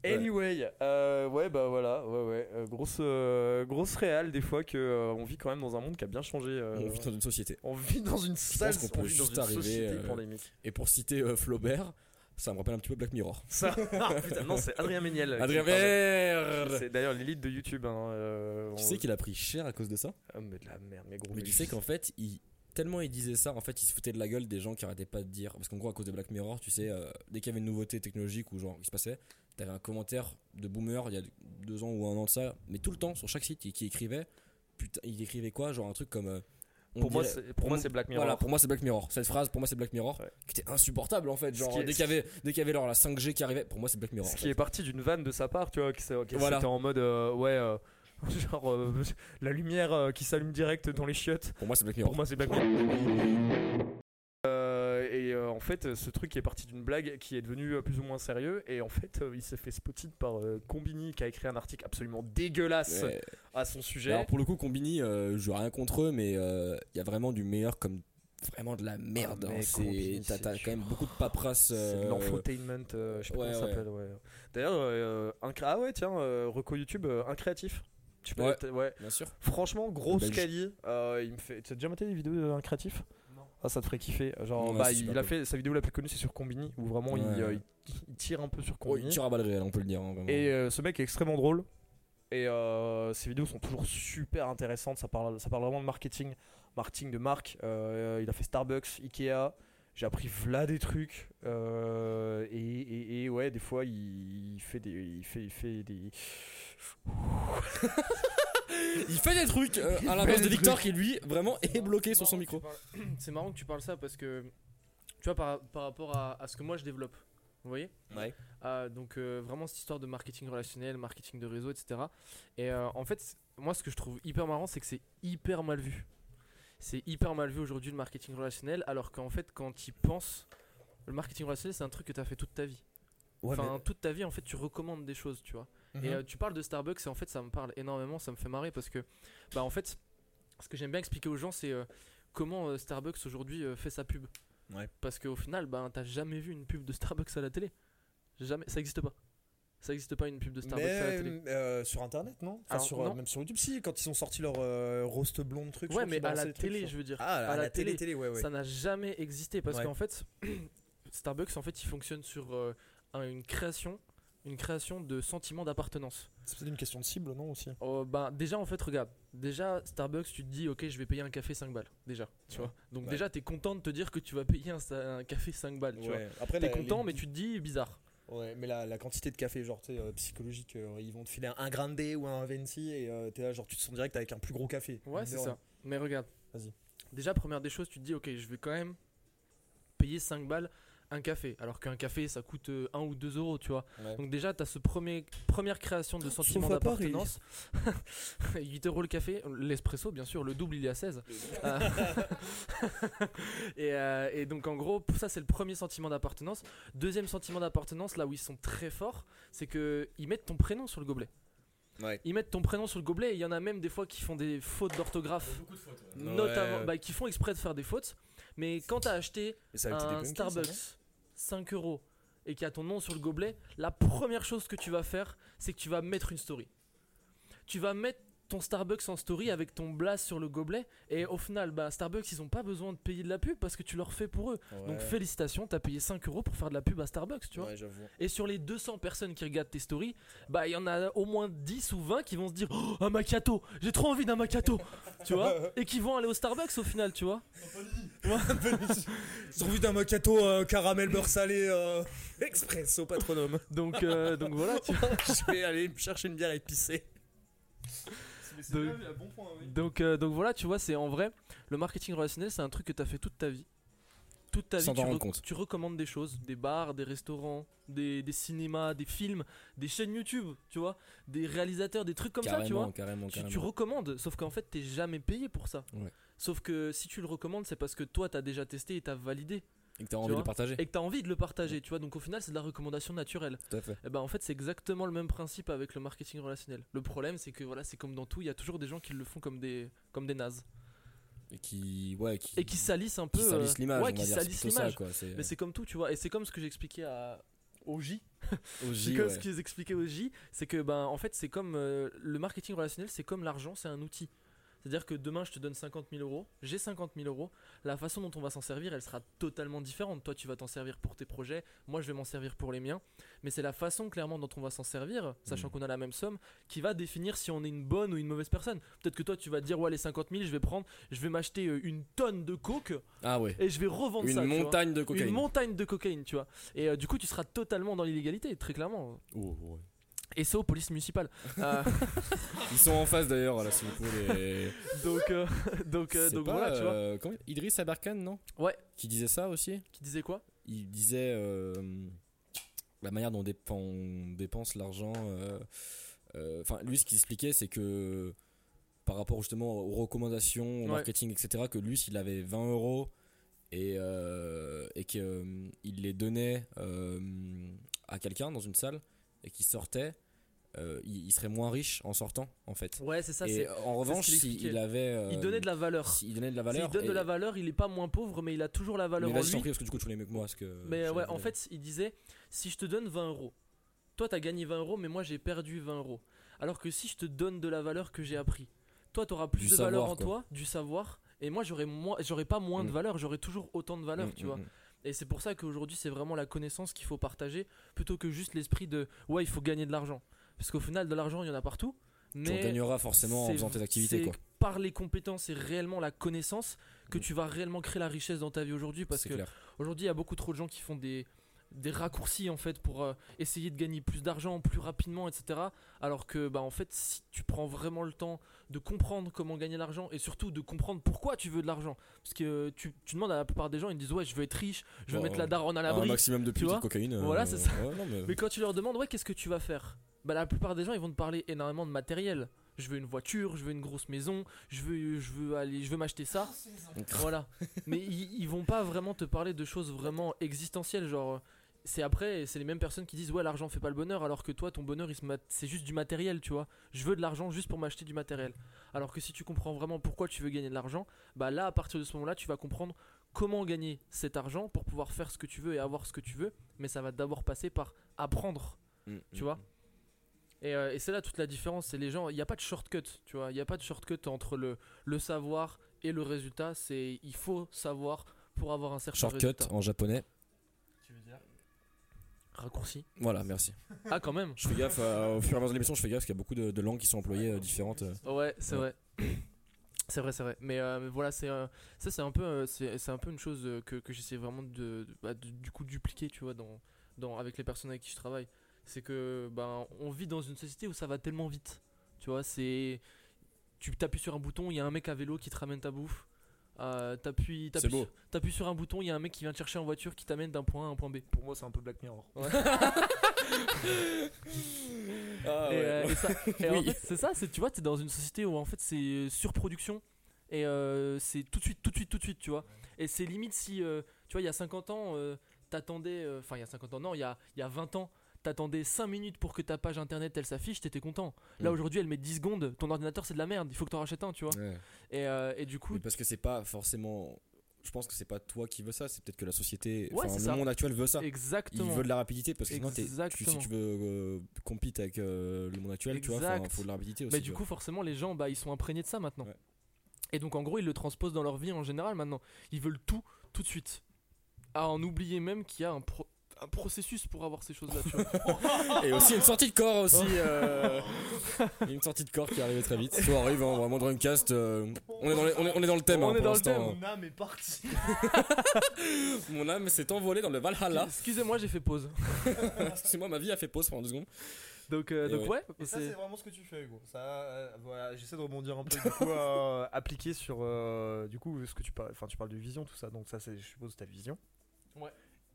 Anyway, euh, ouais, bah voilà, ouais, ouais, euh, grosse, euh, grosse des fois que on vit quand même dans un monde qui a bien changé. On vit dans une société. on vit dans une sale, qu'on on peut vit dans juste une arriver, société pandémique. Et pour citer Flaubert, ça me rappelle un petit peu Black Mirror. Ça, (laughs) ah, putain, non, c'est Adrien Méniel. Adrien. Merde C'est d'ailleurs l'élite de YouTube. Hein, euh, Tu on- sais qu'il a pris cher à cause de ça Ah, mais de la merde, mais gros. Mais tu sais qu'en fait, il, tellement il disait ça, en fait, il se foutait de la gueule des gens qui arrêtaient pas de dire. Parce qu'en gros, à cause de Black Mirror, tu sais, euh, dès qu'il y avait une nouveauté technologique ou genre qui se passait, t'avais un commentaire de boomer il y a deux ans ou un an de ça, mais tout le temps sur chaque site qui, qui écrivait, putain, il écrivait quoi Genre un truc comme. euh, Pour moi, dirait- c'est- pour moi, c'est Black Mirror. Voilà, pour moi c'est Black Mirror. Cette phrase, pour moi c'est Black Mirror, Ouais. qui était insupportable en fait. Genre qui est- dès qu'il y avait, dès qu'il y avait genre la 5G qui arrivait, pour moi c'est Black Mirror. Ce qui fait. est parti d'une vanne de sa part, tu vois, qui, qui Voilà. c'était en mode euh, ouais, euh, (laughs) genre euh, (laughs) la lumière qui s'allume direct dans les chiottes. Pour moi c'est Black Mirror. Pour moi, c'est Black Mirror. Euh, euh, en fait, ce truc qui est parti d'une blague qui est devenu euh, plus ou moins sérieux. Et en fait, euh, il s'est fait spotted par euh, Combini qui a écrit un article absolument dégueulasse Ouais. à son sujet. Alors pour le coup, Combini, euh, je veux rien contre eux, mais euh, il y a vraiment du meilleur comme vraiment de la merde. Ah, hein. T'as t'as quand même beaucoup de paperasse. C'est de euh, l'infotainment, euh, je sais pas ouais, comment ça s'appelle. Ouais. D'ailleurs, euh, un ah ouais, tiens, euh, Reco YouTube, euh, un créatif. Tu peux, Ouais. ouais. Bien sûr. Franchement, grosse quali. euh, il me fait. Tu as déjà maté des vidéos d'un créatif? Ah, ça te ferait kiffer. Genre, Ouais, bah, il a fait sa vidéo la plus connue, c'est sur Combini, où vraiment il, euh, il- il tire un peu sur Oh, il Combini. tire à balles réelles, on peut le dire. hein. Et euh, ce mec est extrêmement drôle. Et euh, ses vidéos sont toujours super intéressantes. Ça parle, ça parle vraiment de marketing, marketing de marque. Il a fait Starbucks, Ikea. J'ai appris v'là des trucs. Et, et- et ouais, des fois, il fait des. Il fait, il fait des. (laughs) Il fait des trucs euh, à l'inverse fait de Victor qui lui vraiment est bloqué sur son micro. (clears throat) C'est marrant que tu parles ça parce que tu vois par, par rapport à, à ce que moi je développe, vous voyez? Ouais. Ah, donc euh, vraiment cette histoire de marketing relationnel, marketing de réseau, etc. Et euh, en fait, moi ce que je trouve hyper marrant, c'est que c'est hyper mal vu. C'est hyper mal vu aujourd'hui le marketing relationnel, alors qu'en fait quand tu y penses, le marketing relationnel c'est un truc que tu as fait toute ta vie. enfin toute ta vie en fait tu recommandes des choses, tu vois. Mhm. Et euh, tu parles de Starbucks et en fait ça me parle énormément, ça me fait marrer parce que bah en fait ce que j'aime bien expliquer aux gens c'est euh, comment euh, Starbucks aujourd'hui fait sa pub. Ouais. Parce qu'au final bah t'as jamais vu une pub de Starbucks à la télé. Jamais, ça existe pas. Ça existe pas une pub de Starbucks à la télé. Euh, sur internet, non, Enfin, Alors, sur, non. Même sur YouTube, si, quand ils ont sorti leur euh, roast blonde truc. Ouais mais à la trucs télé je veux dire. Ah, à la télé, télé, ouais, ouais. Ça n'a jamais existé parce Ouais. qu'en fait (clears throat) Starbucks en fait il fonctionne sur euh, un- une création une création de sentiment d'appartenance. C'est peut-être une question de cible, non aussi? Oh, ben, déjà en fait regarde déjà Starbucks tu te dis ok je vais payer un café 5 balles déjà tu Ouais. vois donc Ouais. déjà t'es content de te dire que tu vas payer un, un café 5 balles tu vois Après, t'es content les- mais tu te dis bizarre Ouais, mais la, la quantité de café, genre, tu euh, psychologique, euh, ils vont te filer un, un grande ou un Venti et euh, t'es là, genre, tu te sens direct avec un plus gros café. ouais c'est ça mais regarde Vas-y. déjà première des choses tu te dis ok je vais quand même payer 5 balles un café alors qu'un café ça coûte 1 ou 2 euros tu vois. Ouais. donc déjà t'as ce premier première création de sentiment d'appartenance. (laughs) 8 euros le café l'espresso bien sûr le double il est à 16 Euh, (laughs) et, euh, et donc en gros ça c'est le premier sentiment d'appartenance. Deuxième sentiment d'appartenance là où ils sont très forts c'est que ils mettent ton prénom sur le gobelet. Ouais. ils mettent ton prénom sur le gobelet et il y en a même des fois qui font des fautes d'orthographe. Ouais. notamment bah, qui font exprès de faire des fautes mais quand t'as acheté un Starbucks non 5 euros et qu'il y a ton nom sur le gobelet, la première chose que tu vas faire, c'est que tu vas mettre une story. Tu vas mettre ton Starbucks en story avec ton blast sur le gobelet et au final, bah, Starbucks, ils ont pas besoin de payer de la pub parce que tu leur fais pour eux. Donc félicitations, t'as payé 5 euros pour faire de la pub à Starbucks, tu vois. Ouais. Et sur les 200 personnes qui regardent tes stories, bah il y en a au moins 10 ou 20 qui vont se dire oh, un macchiato, j'ai trop envie d'un macchiato, tu vois, (laughs) et qui vont aller au Starbucks au final, tu vois. Ils ont vu d'un macchiato euh, caramel beurre salé euh, expresso patronome. Donc euh, donc voilà, tu (laughs) vois. Je vais aller me chercher une bière épicée. Donc, euh, donc voilà, tu vois, c'est en vrai, le marketing relationnel, c'est un truc que tu as fait toute ta vie. toute ta vie, tu, t'en rendre re- compte. tu recommandes des choses, des bars, des restaurants, des, des cinémas, des films, des chaînes YouTube, tu vois, des réalisateurs, des trucs comme ça, tu vois. carrément, carrément, Tu, recommandes, sauf qu'en fait, t'es jamais payé pour ça. Ouais. Sauf que si tu le recommandes, c'est parce que toi, t'as déjà testé et t'as validé. Et que t'as envie de le partager. Et que t'as envie de le partager, tu vois. Donc au final, c'est de la recommandation naturelle. Tout à fait. Et ben en fait, c'est exactement le même principe avec le marketing relationnel. Le problème, c'est que voilà, c'est comme dans tout, il y a toujours des gens qui le font comme des, comme des nazes. Et qui, ouais, qui, Et qui salissent un peu. qui euh, salissent l'image. Ouais, qui dire, salissent l'image. Mais c'est comme tout, tu vois. Et c'est comme ce que j'expliquais à au J. au (laughs) C'est J, comme ouais. ce qu'ils expliquaient au J, c'est que ben en fait c'est comme euh, le marketing relationnel, c'est comme l'argent, c'est un outil. C'est-à-dire que demain je te donne 50 000 euros, j'ai 50 000 euros, la façon dont on va s'en servir, elle sera totalement différente. Toi tu vas t'en servir pour tes projets, moi je vais m'en servir pour les miens, mais c'est la façon clairement dont on va s'en servir, sachant Mm. qu'on a la même somme, qui va définir si on est une bonne ou une mauvaise personne. Peut-être que toi tu vas te dire ouais les 50 000 je vais prendre, je vais m'acheter euh, une tonne de coke Ah ouais. et je vais revendre Une ça. vois. montagne de cocaïne. Une montagne de cocaïne, tu vois. Et euh, du coup, tu seras totalement dans l'illégalité, très clairement. Oh, ouais. Et ça aux police municipale. (laughs) Euh, (laughs) Ils sont en face d'ailleurs, là, si vous pouvez les. (laughs) donc, euh, donc, euh, donc pas, voilà, tu vois. euh, comment- Idriss Aberkan, non? Ouais. Qui disait ça aussi? Qui disait quoi? Il disait euh, la manière dont on, dép- on dépense l'argent. euh, euh, Enfin, lui, ce qu'il expliquait, c'est que par rapport justement aux recommandations, au Ouais. marketing, etc., que lui, s'il avait 20 euros et, euh, et qu'il les donnait euh, à quelqu'un dans une salle et qu'il sortait, euh, il, il serait moins riche en sortant, en fait. Ouais, c'est ça. et en revanche, s'il il avait. euh, Il donnait de la valeur. s'il donnait de la valeur. donne de la valeur, il est pas moins pauvre, mais il a toujours la valeur mais en lui. prie, parce que du coup, tu connais mieux que moi. Parce que Mais ouais, en fait, il disait si je te donne 20 euros, toi t'as gagné 20 euros, mais moi j'ai perdu 20 euros. Alors que si je te donne de la valeur que j'ai appris, toi t'auras plus Du de valeur en quoi. toi, du savoir, et moi j'aurais moins, j'aurais pas moins de Mm. valeur, j'aurais toujours autant de valeur, Mm, tu mm, vois. Et c'est pour ça qu'aujourd'hui, c'est vraiment la connaissance qu'il faut partager plutôt que juste l'esprit de ouais, il faut gagner de l'argent. Parce qu'au final, de l'argent, il y en a partout. Tu en Mais gagneras forcément en faisant tes activités. Quoi. par les compétences et réellement la connaissance que tu vas réellement créer la richesse dans ta vie aujourd'hui. Parce que aujourd'hui, il y a beaucoup trop de gens qui font des, des raccourcis en fait pour euh, essayer de gagner plus d'argent plus rapidement, etc. Alors que bah en fait, si tu prends vraiment le temps de comprendre comment gagner l'argent et surtout de comprendre pourquoi tu veux de l'argent, parce que euh, tu, tu demandes à la plupart des gens, ils disent ouais, je veux être riche, je veux Bon, mettre la daronne à Un l'abri. maximum de de cocaïne. euh, Voilà, c'est ça. ouais, non, mais- (laughs) Mais quand tu leur demandes, ouais, qu'est-ce que tu vas faire? Bah, la plupart des gens, ils vont te parler énormément de matériel. Je veux une voiture, je veux une grosse maison, je veux, je veux aller, je veux m'acheter ça. voilà. (laughs) Mais ils, ils vont pas vraiment te parler de choses vraiment existentielles, genre. C'est après, c'est les mêmes personnes qui disent ouais l'argent fait pas le bonheur alors que toi ton bonheur c'est juste du matériel tu vois. Je veux de l'argent juste pour m'acheter du matériel. Alors que si tu comprends vraiment pourquoi tu veux gagner de l'argent, bah là à partir de ce moment-là tu vas comprendre comment gagner cet argent pour pouvoir faire ce que tu veux et avoir ce que tu veux. Mais ça va d'abord passer par apprendre Mm, tu mm, vois. mm. Et, euh, et c'est là toute la différence, c'est les gens, il n'y a pas de shortcut, tu vois, il n'y a pas de shortcut entre le, le savoir et le résultat, c'est il faut savoir pour avoir un certain Shortcut résultat. en japonais. Raccourci. Voilà, merci. Ah quand même. Je fais gaffe, euh, au fur et à mesure de l'émission, je fais gaffe parce qu'il y a beaucoup de, de langues qui sont employées euh, différentes. euh. Ouais, c'est Ouais. vrai. (coughs) C'est vrai, c'est vrai. Mais, euh, mais voilà, c'est euh, ça, c'est un peu, euh, c'est un peu une chose que, que j'essaie vraiment de, de- bah, de- du coup dupliquer, tu vois, dans, dans avec les personnes avec qui je travaille. C'est que ben on vit dans une société où ça va tellement vite. Tu vois, c'est tu t'appuies sur un bouton, il y a un mec à vélo qui te ramène ta bouffe. Euh, t'appuies, sur un bouton, il y a un mec qui vient te chercher en voiture qui t'amène d'un point A à un point B. Pour moi, c'est un peu Black Mirror. (laughs) Ah, et, ouais. euh, et ça- (laughs) et en fait, c'est ça, c'est tu vois, t'es dans une société où en fait c'est surproduction et euh, c'est tout de suite, tout de suite, tout de suite, tu vois. Et c'est limite si, euh, tu vois, il y a 50 ans, euh, t'attendais, euh, enfin il y a 50 ans, non, il y a, il y a 20 ans, t'attendais 5 minutes pour que ta page internet elle s'affiche, t'étais content. Là Mm. aujourd'hui elle met 10 secondes, ton ordinateur c'est de la merde, il faut que t'en rachètes un, tu vois. Ouais. Et, euh, et du coup, Mais parce que c'est pas forcément. Je pense que c'est pas toi qui veux ça, c'est peut-être que la société, Ouais, le ça. monde actuel veut ça. Il exactement. veut de la rapidité parce que sinon, t'es- tu- si tu veux euh, compete avec euh, le monde actuel, tu vois, il faut de la rapidité aussi. Mais du vois. coup, forcément, les gens, bah, ils sont imprégnés de ça maintenant. Ouais. Et donc, en gros, ils le transposent dans leur vie en général maintenant. Ils veulent tout, tout de suite. À en oublier même qu'il y a un, pro- un processus pour avoir ces choses-là, tu vois. (laughs) Et aussi une sortie de corps aussi. euh, il y a une sortie de corps qui est arrivée très vite. Soit arrive, hein, vraiment Drunkcast. euh, on, est dans les- on, est, on est dans le thème. On hein, est pour dans le l'instant. thème. âme est partie. (laughs) Mon âme s'est envolée dans le Valhalla. Excusez-moi, j'ai fait pause. (laughs) Excusez-moi, ma vie a fait pause pendant deux secondes. Donc, euh, donc ouais. ouais, Et ça, c'est- c'est vraiment ce que tu fais, Hugo. Ça, euh, voilà, j'essaie de rebondir un peu, du coup, euh, appliqué sur, euh, du coup, ce que tu parles, enfin, tu parles de vision, tout ça, donc ça, c'est, je suppose, ta vision. Ouais.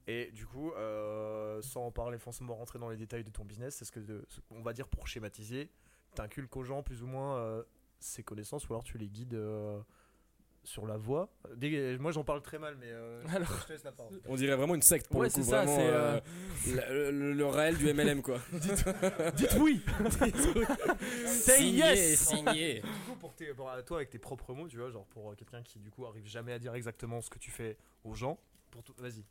Et du coup, euh, sans parler forcément rentrer dans les détails de ton business, c'est ce que, de- on va dire pour schématiser, t'inculques aux gens plus ou moins euh, ces connaissances, ou alors tu les guides euh, sur la voie. Moi, j'en parle très mal, mais euh, Alors- je te laisse la parole. On dirait vraiment une secte pour Ouais, le coup, c'est ça, vraiment euh, le, le réel du MLM quoi. (laughs) Dites oui (laughs) Say Signé, yes signé. (laughs) Du coup, pour, tes- pour, toi, avec tes propres mots, tu vois, genre pour quelqu'un qui, du coup, arrive jamais à dire exactement ce que tu fais aux gens, pour tout, vas-y,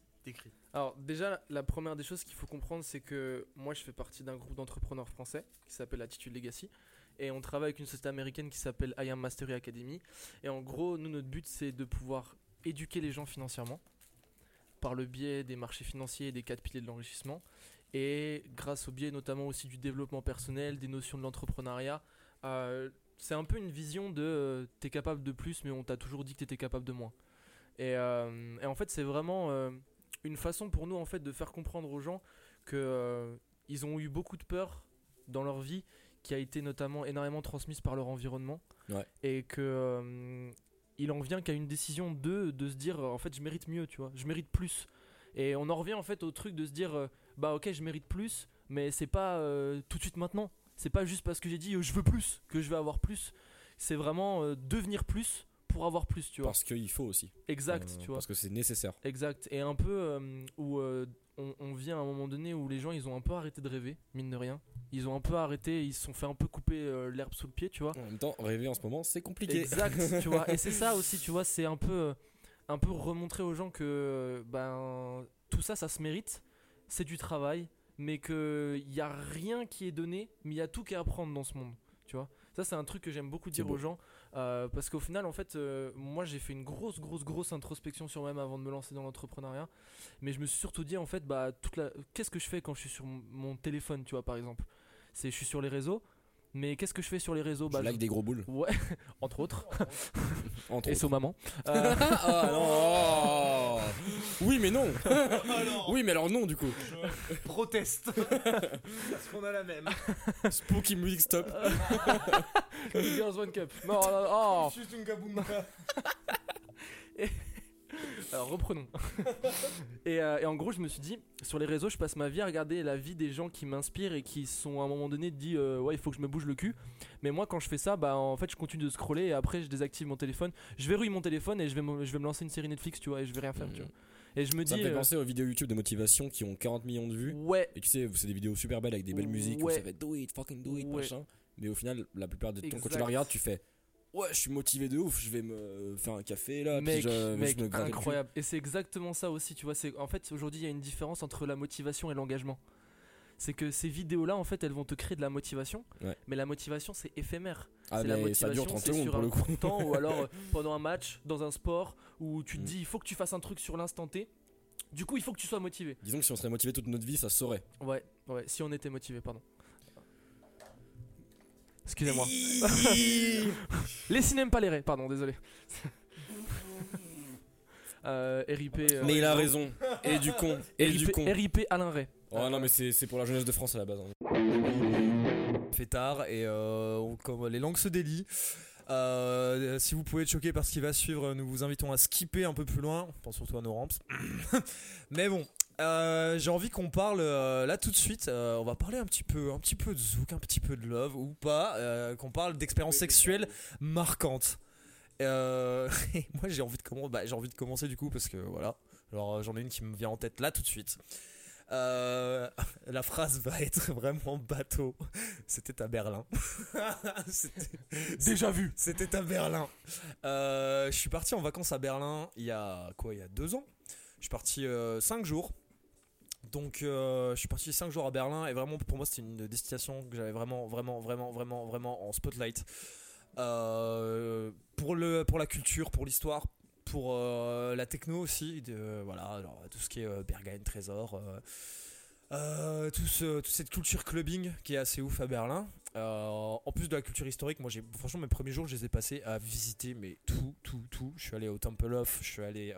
Alors déjà, la première des choses qu'il faut comprendre, c'est que moi je fais partie d'un groupe d'entrepreneurs français qui s'appelle Attitude Legacy. Et on travaille avec une société américaine qui s'appelle I Am Mastery Academy. Et en gros, nous, notre but, c'est de pouvoir éduquer les gens financièrement par le biais des marchés financiers et des quatre piliers de l'enrichissement. Et grâce au biais notamment aussi du développement personnel, des notions de l'entrepreneuriat. Euh, c'est un peu une vision de euh, t'es capable de plus, mais on t'a toujours dit que t'étais capable de moins. Et, euh, en fait, c'est vraiment euh, une façon pour nous en fait de faire comprendre aux gens que euh, ils ont eu beaucoup de peur dans leur vie qui a été notamment énormément transmise par leur environnement. Ouais. et que euh, il en vient qu'à une décision de de se dire en fait je mérite mieux tu vois je mérite plus. Et on en revient en fait au truc de se dire euh, bah ok je mérite plus mais c'est pas euh, tout de suite maintenant. C'est pas juste parce que j'ai dit je veux plus que je vais avoir plus. C'est vraiment devenir plus pour avoir plus tu vois Parce qu'il faut aussi. exact Euh, tu vois Parce que c'est nécessaire. Exact. Et un peu euh, où euh, on, on vient à un moment donné où les gens ils ont un peu arrêté de rêver, mine de rien. Ils ont un peu arrêté, ils se sont fait un peu couper l'herbe sous le pied, tu vois. En même temps, rêver en ce moment, c'est compliqué. Exact, (laughs) tu vois. Et c'est ça aussi, tu vois, c'est un peu, un peu remontrer aux gens que ben, tout ça, ça se mérite. C'est du travail, mais qu'il n'y a rien qui est donné, mais il y a tout qui est à prendre dans ce monde, tu vois. Ça, c'est un truc que j'aime beaucoup dire aux gens. Euh, parce qu'au final, en fait, euh, moi j'ai fait une grosse, grosse, grosse introspection sur moi-même avant de me lancer dans l'entrepreneuriat. Mais je me suis surtout dit, en fait, bah, toute la... qu'est-ce que je fais quand je suis sur mon- téléphone, tu vois, par exemple? C'est je suis sur les réseaux, mais qu'est-ce que je fais sur les réseaux Je bah, like des gros boules. Ouais, (laughs) entre autres. (laughs) Entre Et autres. maman. Euh, (laughs) ah non Oui mais non Oui mais alors non du coup. Proteste Parce qu'on a la même. Spooky Music Stop. Girls One Cup. Non, non, oh. Juste une gabunda. Alors reprenons. (laughs) et, euh, et en gros, je me suis dit, sur les réseaux, je passe ma vie à regarder la vie des gens qui m'inspirent et qui sont à un moment donné dit, euh, ouais, il faut que je me bouge le cul. Mais moi, quand je fais ça, bah en fait, je continue de scroller et après, je désactive mon téléphone. Je verrouille mon téléphone et je vais, me, je vais me lancer une série Netflix, tu vois, et je vais rien faire, tu vois. Et je me Ça dis, me fait euh, penser aux vidéos YouTube de motivation qui ont 40 millions de vues. ouais, Et tu sais, c'est des vidéos super belles avec des belles musiques où Ouais. ça fait do it, fucking do it, Ouais. machin. Mais au final, la plupart du temps, quand tu la regardes, tu fais Ouais, je suis motivé de ouf, je vais me faire un café là, mec, puis je, mec, je me incroyable. Et c'est exactement ça aussi, tu vois. C'est en fait aujourd'hui il y a une différence entre la motivation et l'engagement. C'est que ces vidéos-là, en fait, elles vont te créer de la motivation, Ouais. mais la motivation c'est éphémère. Ah, la mais ça dure motivation, 30 c'est secondes sur pour un le coup. temps ou alors (laughs) euh, pendant un match, dans un sport, où tu te Mm. dis il faut que tu fasses un truc sur l'instant T. Du coup, il faut que tu sois motivé. Disons que si on serait motivé toute notre vie, ça saurait. Ouais, ouais, si on était motivé, pardon. Excusez-moi. (laughs) les cinémas pas les raies, pardon, désolé. (laughs) euh, RIP. euh, mais il a raison. Et du con. Et du RIP, con. RIP Alain Ray. Oh non, mais c'est c'est pour la jeunesse de France à la base. hein. fait tard et euh, on- comme les langues se délient. Euh, si vous pouvez être choqué par ce qui va suivre, nous vous invitons à skipper un peu plus loin. On pense surtout à nos ramps. (laughs) Mais bon, euh, j'ai envie qu'on parle euh, là tout de suite. euh, on va parler un petit peu, un petit peu de zouk, un petit peu de love ou pas. euh, qu'on parle d'expériences sexuelles marquantes. Euh, (laughs) moi j'ai envie de commencer. j'ai envie de commencer du coup parce que voilà. Alors euh, j'en ai une qui me vient en tête là tout de suite. Euh, (laughs) la phrase va être (laughs) vraiment bateau. C'était à Berlin. Déjà vu. C'était à Berlin. Euh, je suis parti en vacances à Berlin il y a quoi? Il y a deux ans. Je suis parti 5 jours. Donc euh, je suis parti 5 jours à Berlin et vraiment pour moi c'était une destination que j'avais vraiment vraiment vraiment vraiment vraiment en spotlight. Euh, pour, le, pour la culture, pour l'histoire, pour euh, la techno aussi, de, voilà, alors, tout ce qui est Berghain, Trésor, tout toute cette culture clubbing qui est assez ouf à Berlin. En plus de la culture historique, moi j'ai franchement mes premiers jours je les ai passés à visiter mais tout, tout, tout. Je suis allé au Temple of, je suis allé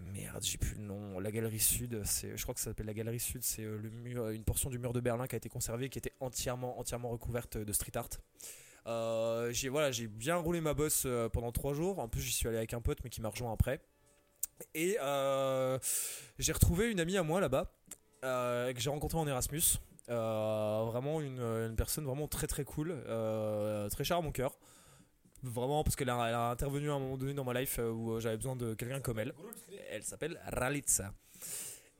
Merde, j'ai plus le nom. La galerie sud, c'est, je crois que ça s'appelle la galerie sud. C'est euh, le mur, une portion du mur de Berlin qui a été conservée, qui était entièrement, entièrement recouverte de street art. Euh, j'ai voilà, j'ai bien roulé ma bosse euh, pendant trois jours. En plus, j'y suis allé avec un pote, mais qui m'a rejoint après. Et euh, j'ai retrouvé une amie à moi là-bas euh, que j'ai rencontrée en Erasmus. Euh, vraiment une, une personne vraiment très très cool, euh, très chère à mon cœur. Vraiment parce qu'elle a, elle a intervenu à un moment donné dans ma life euh, où euh, j'avais besoin de quelqu'un comme elle. Elle s'appelle Ralitza.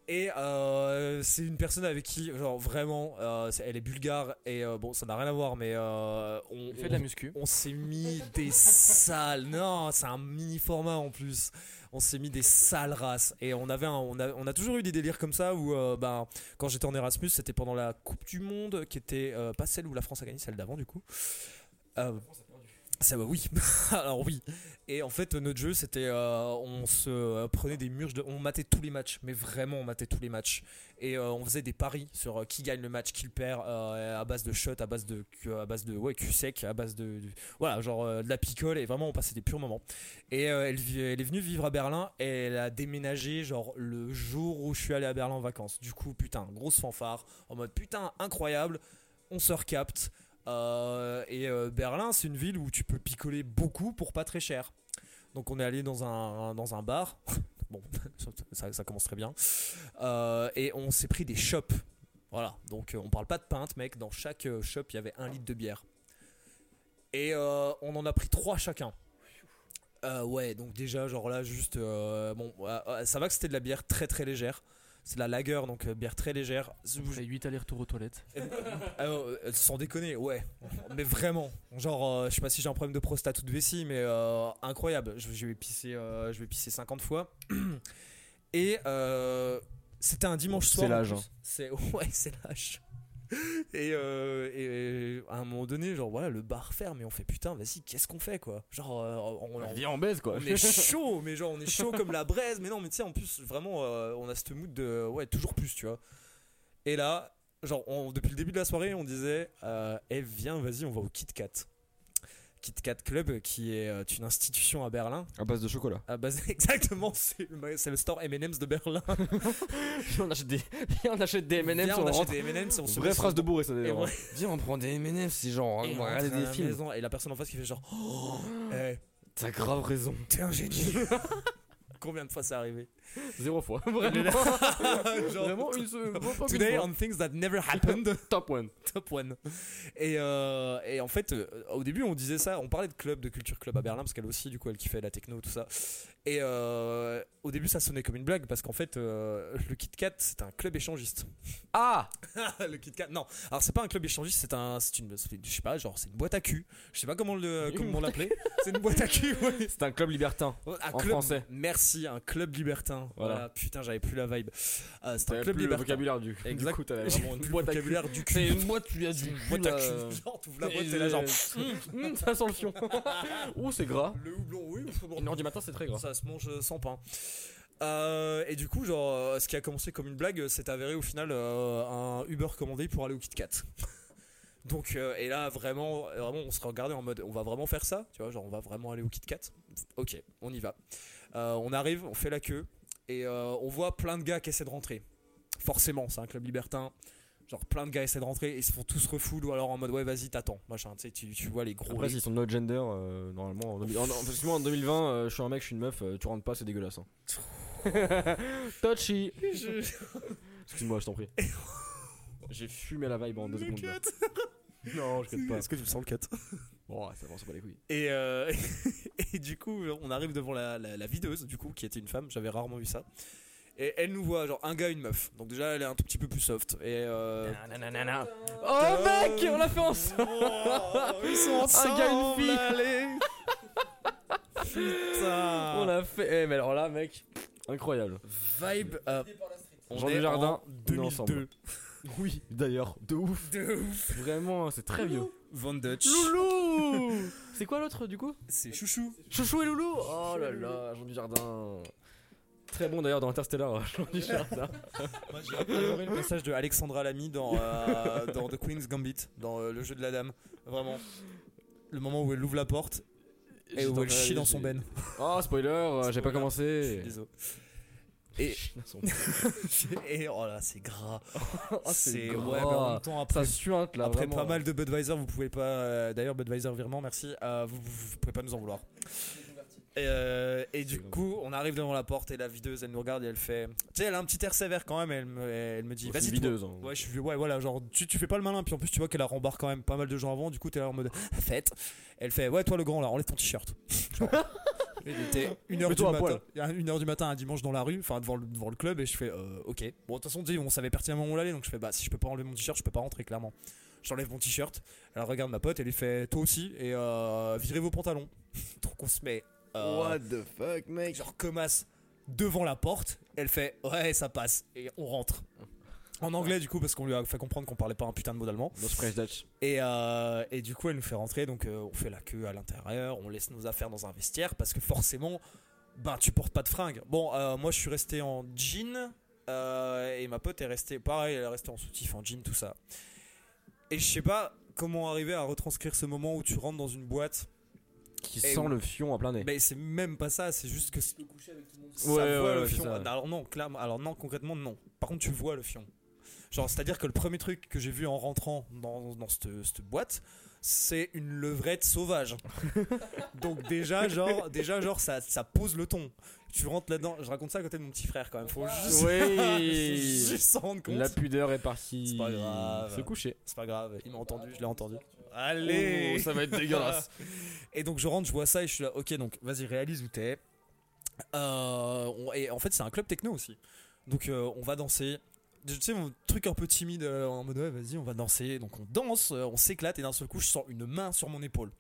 Et euh, c'est une personne avec qui, genre vraiment, euh, elle est bulgare et euh, bon, ça n'a rien à voir, mais euh, on, fait de la muscu. on s'est mis des sales. Non, c'est un mini format en plus. On s'est mis des sales races. Et on, avait un- on, a, on a toujours eu des délires comme ça où, euh, ben, quand j'étais en Erasmus, c'était pendant la Coupe du Monde, qui était euh, pas celle où la France a gagné, celle d'avant du coup. Ça va, oui. (laughs) Alors oui. Et en fait, notre jeu, c'était, euh, on se euh, prenait des murs, on matait tous les matchs, mais vraiment, on matait tous les matchs. Et euh, on faisait des paris sur qui gagne le match, qui le perd, à base de shots, à base de, à base de, ouais, cul sec, à base de, voilà, genre de la picole. Et vraiment, on passait des purs moments. Et elle, elle est venue vivre à Berlin et elle a déménagé genre le jour où je suis allé à Berlin en vacances. Du coup, putain, grosse fanfare, en mode putain, incroyable, on se recapte. Euh, et euh, Berlin, c'est une ville où tu peux picoler beaucoup pour pas très cher. Donc on est allé dans un, dans un bar. (laughs) Bon, (laughs) ça, commence très bien. Euh, et on s'est pris des shops. Voilà, donc on parle pas de pinte, mec. Dans chaque shop, il y avait un litre de bière. Et on en a pris trois chacun. Ouais, donc déjà, genre là, juste. bon, ça va que c'était de la bière très très légère. C'est de la lager, donc euh, bière très légère. Fait 8 allers-retours aux toilettes. Euh, (laughs) euh, sans déconner, ouais. Mais vraiment. Genre, euh, je sais pas si j'ai un problème de prostate ou de vessie, mais euh, incroyable. Je, je vais pisser, euh, je vais pisser 50 fois. (clears throat) Et euh, c'était un dimanche soir. C'est en l'âge, hein. C'est (laughs) ouais, c'est l'âge. (laughs) Et, euh, et à un moment donné, genre voilà, le bar ferme et on fait putain, vas-y, qu'est-ce qu'on fait quoi? Genre, euh, on, on- Viens en baise quoi. on est (laughs) chaud, mais genre on est chaud comme la braise. Mais non, mais tu sais, en plus, vraiment, euh, on a ce mood de ouais, toujours plus, tu vois. Et là, genre, on- depuis le début de la soirée, on disait, eh, viens, vas-y, on va au Kit Kat. Kit Kat Club, qui est euh, une institution à Berlin. À base de chocolat. À base, (laughs) exactement, c'est le, c'est le store M&M's de Berlin. (laughs) on achète des, on achète des M&M's. Viens, on on achète rentre. des M&M's, on se Vraie phrase de bourré ça d'ailleurs. ouais. Viens on prend des M&M's c'est genre Et on va regarder des la films. maison, et la personne en face qui fait genre, oh, eh, T'as grave raison. t'es un génie. (laughs) Combien de fois c'est arrivé? Zéro fois. (laughs) Genre, Vraiment une seule. (laughs) Today on things that never happened. (laughs) top one. Top one. Et, euh, et en fait, euh, au début, on disait ça, on parlait de club, de culture club à Berlin, parce qu'elle aussi, du coup, elle kiffait la techno, tout ça. Et euh, au début, ça sonnait comme une blague, parce qu'en fait, le Kit Kat, c'est un club échangiste. Ah le Kit Kat, non. Alors, c'est pas un club échangiste, c'est un, c'est une, je sais pas, genre, c'est une boîte à cul. Je sais pas comment le, comment on l'appelait. C'est une boîte à cul, ouais. C'est un club libertin. Un En club, français. Merci, un club libertin. Voilà. Voilà. Putain, j'avais plus la vibe. Euh, c'est un club plus le vocabulaire du. Exact. Du coup, t'avais vraiment une boîte vocabulaire du cul. C'est une boîte, tu as du boîte à cul. Genre, t'ouvres la boîte, t'es là, genre. Hum, hum, Ça sent le fion. (laughs) Ouh, c'est gras. Le houblon, oui. heure du matin, c'est très gras. Ça se mange euh, sans pain. Euh, et du coup, genre, euh, ce qui a commencé comme une blague, s'est avéré au final euh, un Uber commandé pour aller au Kit Kat. (laughs) Donc, euh, et là, vraiment, vraiment, on se regardait en mode, on va vraiment faire ça, tu vois, genre, on va vraiment aller au Kit Kat. Ok, on y va. Euh, on arrive, on fait la queue, et euh, on voit plein de gars qui essaient de rentrer. Forcément, c'est un club libertin. Genre, plein de gars essaient de rentrer, et ils se font tous refoule, ou alors en mode, ouais, vas-y, t'attends, machin, tu sais, tu, tu vois les gros. Après, s'ils sont no gender, euh, normalement. En, 2000 en- en- parce que moi, en 2020, euh, je suis un mec, je suis une meuf, euh, tu rentres pas, c'est dégueulasse. hein. (laughs) Touchy Excuse-moi, je t'en prie. J'ai fumé la vibe en deux secondes. Non, je cut pas. Est-ce que tu me sens le cut? Bon, ça avance pas les couilles. Et, euh, (laughs) et du coup, on arrive devant la, la, la videuse, du coup, qui était une femme. J'avais rarement vu ça. Et elle nous voit, genre un gars, une meuf. Donc déjà, elle est un tout petit peu plus soft. Et euh... Nanana. Oh mec, on l'a fait ensemble ils sont Un gars, une fille. allez. Putain. On l'a fait. Eh, mais alors là, mec, incroyable. Vibe. on Jean on est 2002. ensemble. Oui, d'ailleurs, de ouf. De ouf. Vraiment, c'est très vieux. Van Dutch. Loulou (laughs) C'est quoi l'autre du coup C'est chouchou. Chouchou et Loulou Oh là là, Jean Dujardin. Très bon d'ailleurs dans Interstellar, Jean Dujardin. (laughs) Moi, j'ai adoré le passage de Alexandra Lamy dans, euh, dans The Queen's Gambit, dans euh, le jeu de la dame. Vraiment. Le moment où elle ouvre la porte et où elle chie dans son ben. Oh, spoiler, euh, j'ai pas Spoiler. Je suis commencé. désolé. Et, (laughs) et oh là, c'est gras. (laughs) Ah, c'est gras. ouais, mais en même temps après Ça suinte là. Après vraiment. pas mal de Budweiser, vous pouvez pas. euh, D'ailleurs, Budweiser virement, merci. euh, vous, vous, vous pouvez pas nous en vouloir. Et, euh, et du coup, on arrive devant la porte et la videuse, elle nous regarde et elle fait. Tu sais, elle a un petit air sévère quand même. Elle me, elle me dit, vas-y, videuse. hein. Ouais, je suis, ouais, voilà, genre, tu, tu fais pas le malin. Puis en plus, tu vois qu'elle a rembarre quand même pas mal de gens avant. Du coup, t'es là en mode, fête. Elle fait, ouais, toi le grand là, enlève ton t-shirt. (laughs) Il était 1h du, Mets-toi à matin, une heure du matin un dimanche dans la rue, enfin devant le, devant le club, et je fais euh, ok. Bon, de toute façon, on savait pertinemment où on allait, donc je fais bah si je peux pas enlever mon t-shirt, je peux pas rentrer clairement. J'enlève mon t-shirt, elle regarde ma pote, elle lui fait toi aussi, et euh, virez vos pantalons. (laughs) donc on se met euh, What the fuck, mec? genre comme as devant la porte, elle fait ouais, ça passe, et on rentre. En anglais, du coup, parce qu'on lui a fait comprendre qu'on parlait pas un putain de mot d'allemand. Et, euh, et du coup, elle nous fait rentrer, donc euh, on fait la queue à l'intérieur, on laisse nos affaires dans un vestiaire parce que forcément, ben tu portes pas de fringues. Bon, euh, moi je suis resté en jean euh, et ma pote est restée, pareil, elle est restée en soutif, en jean, tout ça. Et je sais pas comment arriver à retranscrire ce moment où tu rentres dans une boîte, Qui Et sent où- le fion à plein nez. mais c'est même pas ça, c'est juste que ça peux coucher avec tout le monde. Ouais, voit ouais, le ouais, fion. ça. Alors non, clairement, alors non, concrètement non. Par contre, tu vois le fion. Genre, c'est-à-dire que le premier truc que j'ai vu en rentrant dans, dans cette, cette boîte, c'est une levrette sauvage. (laughs) Donc déjà, genre, déjà, genre, ça, ça pose le ton. Tu rentres là-dedans. Je raconte ça à côté de mon petit frère quand même. Faut juste, Oui. (laughs) juste s'en rendre compte. La pudeur est partie. C'est pas grave. Se coucher. C'est pas grave. Il m'a entendu. Je l'ai entendu. Allez. Oh, ça va être (laughs) dégueulasse. Et donc je rentre, je vois ça et je suis là, ok, donc vas-y, réalise où t'es. Euh, et en fait, c'est un club techno aussi. Donc euh, on va danser. Tu sais, mon truc un peu timide euh, en mode ouais, vas-y, on va danser. Donc on danse, euh, on s'éclate et d'un seul coup, je sens une main sur mon épaule.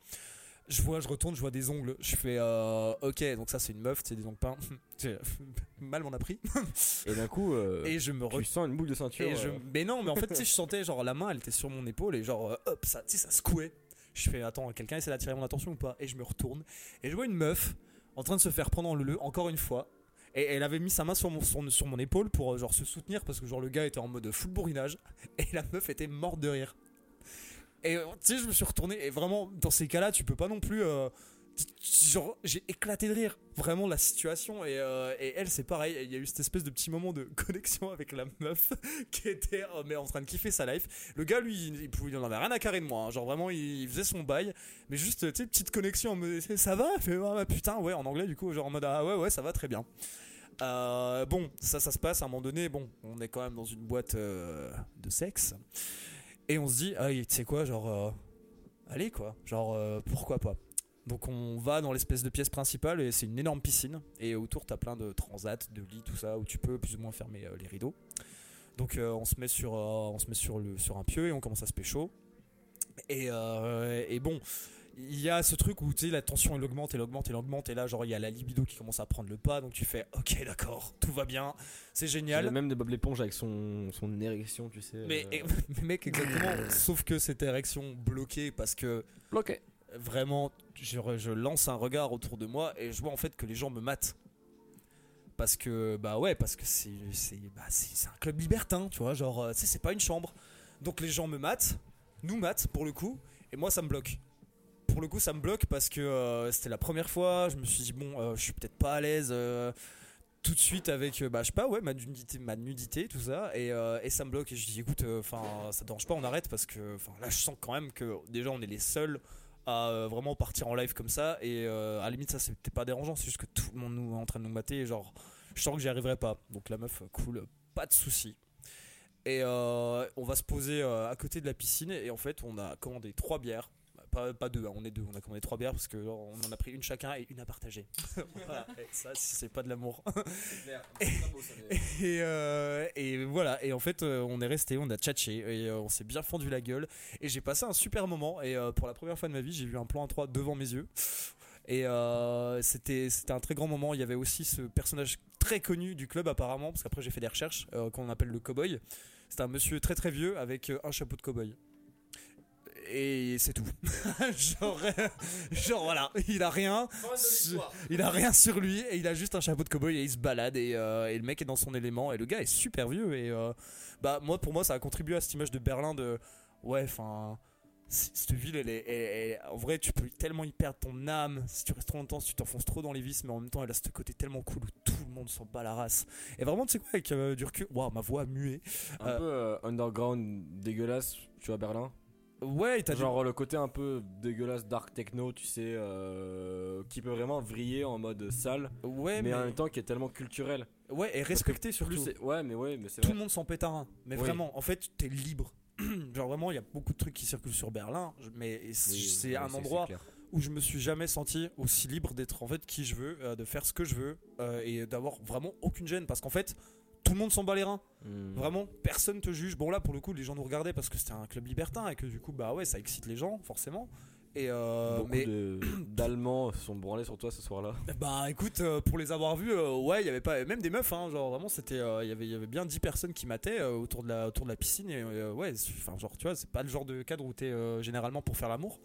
Je vois, je retourne, je vois des ongles. Je fais euh, ok, donc ça c'est une meuf, c'est des ongles peints. (laughs) (laughs) Mal m'en a pris. (laughs) Et d'un coup, euh, Et je me tu sens une boule de ceinture. et je... Mais non, mais en fait, tu sais, je sentais genre la main, elle était sur mon épaule et genre, hop, ça, tu sais, ça secouait. Je fais, attends, quelqu'un essaie d'attirer mon attention ou pas? Et je me retourne et je vois une meuf en train de se faire prendre en le encore une fois. Et elle avait mis sa main sur mon, sur, mon épaule pour euh, genre se soutenir parce que genre le gars était en mode full bourrinage (laughs) et la meuf était morte de rire. Et euh, tu sais, je me suis retourné et vraiment, dans ces cas-là, tu peux pas non plus. euh, genre, j'ai éclaté de rire, vraiment la situation. Et, euh, et elle, c'est pareil, il y a eu cette espèce de petit moment de (laughs) connexion avec la meuf (laughs) qui était euh, mais en train de kiffer sa life. Le gars, lui, il, il, en avait rien à carrer de moi. hein. Genre, vraiment, il, faisait son bail. Mais juste, tu sais, petite connexion mode ça va? Ah, putain, ouais, en anglais, du coup, genre en mode ah ouais, ouais, ça va très bien. Euh, bon, ça, ça se passe à un moment donné. Bon, on est quand même dans une boîte de sexe. Et on se dit, ah, tu sais quoi, genre, allez quoi, genre, pourquoi pas. Donc on va dans l'espèce de pièce principale et c'est une énorme piscine. Et autour, t'as plein de transats, de lits, tout ça, où tu peux plus ou moins fermer euh, les rideaux. Donc euh, on se met, sur, euh, on se met sur, le, sur un pieu et on commence à se pécho. Et, euh, et bon, il y a ce truc où tu sais la tension elle augmente, elle augmente, elle augmente et là genre il y a la libido qui commence à prendre le pas donc tu fais ok d'accord tout va bien c'est génial a même de Bob l'éponge avec son, son érection, tu sais. mais, et- (laughs) mais mec exactement sauf que cette érection bloquée parce que bloqué. Vraiment je, je lance un regard autour de moi et je vois en fait que les gens me matent. Parce que bah ouais parce que c'est bah, un club libertin tu vois genre euh, tu sais c'est pas une chambre. Donc les gens me matent nous matent pour le coup et moi ça me bloque. Pour le coup ça me bloque parce que euh, c'était la première fois je me suis dit bon euh, je suis peut-être pas à l'aise euh, tout de suite avec euh, bah je sais pas ouais ma nudité ma nudité tout ça et, euh, et ça me bloque. Et je dis écoute enfin ça te dérange pas on arrête parce que là je sens quand même que déjà on est les seuls à euh, vraiment partir en live comme ça. Et euh, à la limite ça c'était pas dérangeant. C'est juste que tout le monde nous est en train de nous mater. Et genre je sens que j'y arriverai pas. Donc la meuf cool. Pas de souci et euh, on va se poser à côté de la piscine. Et en fait on a commandé trois bières pas, pas deux, hein, on est deux, on a commandé trois bières parce que genre, on en a pris une chacun et une à partager. (laughs) voilà, et ça c'est pas de l'amour. (laughs) et, euh, et voilà, et en fait euh, on est resté, on a tchatché et euh, on s'est bien fendu la gueule. Et j'ai passé un super moment. Et pour la première fois de ma vie j'ai vu un plan à 3 devant mes yeux. Et euh, c'était c'était un très grand moment. Il y avait aussi ce personnage très connu du club apparemment parce qu'après j'ai fait des recherches euh, qu'on appelle le cowboy. C'est un monsieur très très vieux avec un chapeau de cowboy et c'est tout (laughs) genre, euh, genre voilà il a rien il a rien sur lui et il a juste un chapeau de cowboy et il se balade et, euh, et le mec est dans son élément et le gars est super vieux et euh, bah moi pour moi ça a contribué à cette image de Berlin de ouais enfin cette ville, elle est, elle- elle- en vrai, tu peux tellement y perdre ton âme si tu restes trop longtemps, si tu t'enfonces trop dans les vis, mais en même temps, elle a ce côté tellement cool où tout le monde s'en bat la race. Et vraiment, tu sais quoi, avec euh, du recul, waouh, ma voix a mué. Un Euh, peu euh, underground dégueulasse, tu vois, Berlin. Ouais, t'as Genre le côté un peu dégueulasse dark techno, tu sais, euh, qui peut vraiment vriller en mode sale, ouais, mais, mais, en même temps qui est tellement culturel. ouais, et respecté surtout. ouais, mais ouais, mais c'est Tout vrai. le monde s'en pète un. Mais Oui. vraiment, en fait, t'es libre. (clears throat) Genre vraiment, il y a beaucoup de trucs qui circulent sur Berlin, mais c'est Oui, un endroit où je me suis jamais senti aussi libre d'être en fait qui je veux, euh, de faire ce que je veux euh, et d'avoir vraiment aucune gêne parce qu'en fait tout le monde s'en bat les reins. Hmm. Vraiment, personne te juge. Bon là pour le coup les gens nous regardaient parce que c'était un club libertin et que du coup bah ouais ça excite les gens forcément. Et euh, Beaucoup mais de- (coughs) d'Allemands se sont branlés sur toi ce soir-là. (laughs) bah écoute euh, pour les avoir vus euh, ouais il y avait pas même des meufs hein, genre vraiment c'était il y avait y avait bien 10 personnes qui mataient autour de la autour de la piscine et ouais enfin genre tu vois c'est pas le genre de cadre où t'es généralement pour faire l'amour.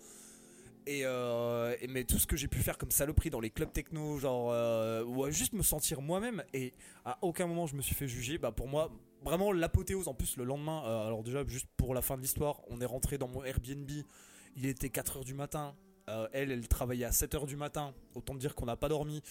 Et, euh, et mais tout ce que j'ai pu faire comme saloperie dans les clubs techno, genre euh, ou juste me sentir moi-même et à aucun moment je me suis fait juger. Bah pour moi vraiment l'apothéose. En plus le lendemain, euh, alors déjà juste pour la fin de l'histoire, on est rentré dans mon Airbnb. Il était 4h du matin. Euh, elle, elle travaillait à 7h du matin. Autant dire qu'on n'a pas dormi.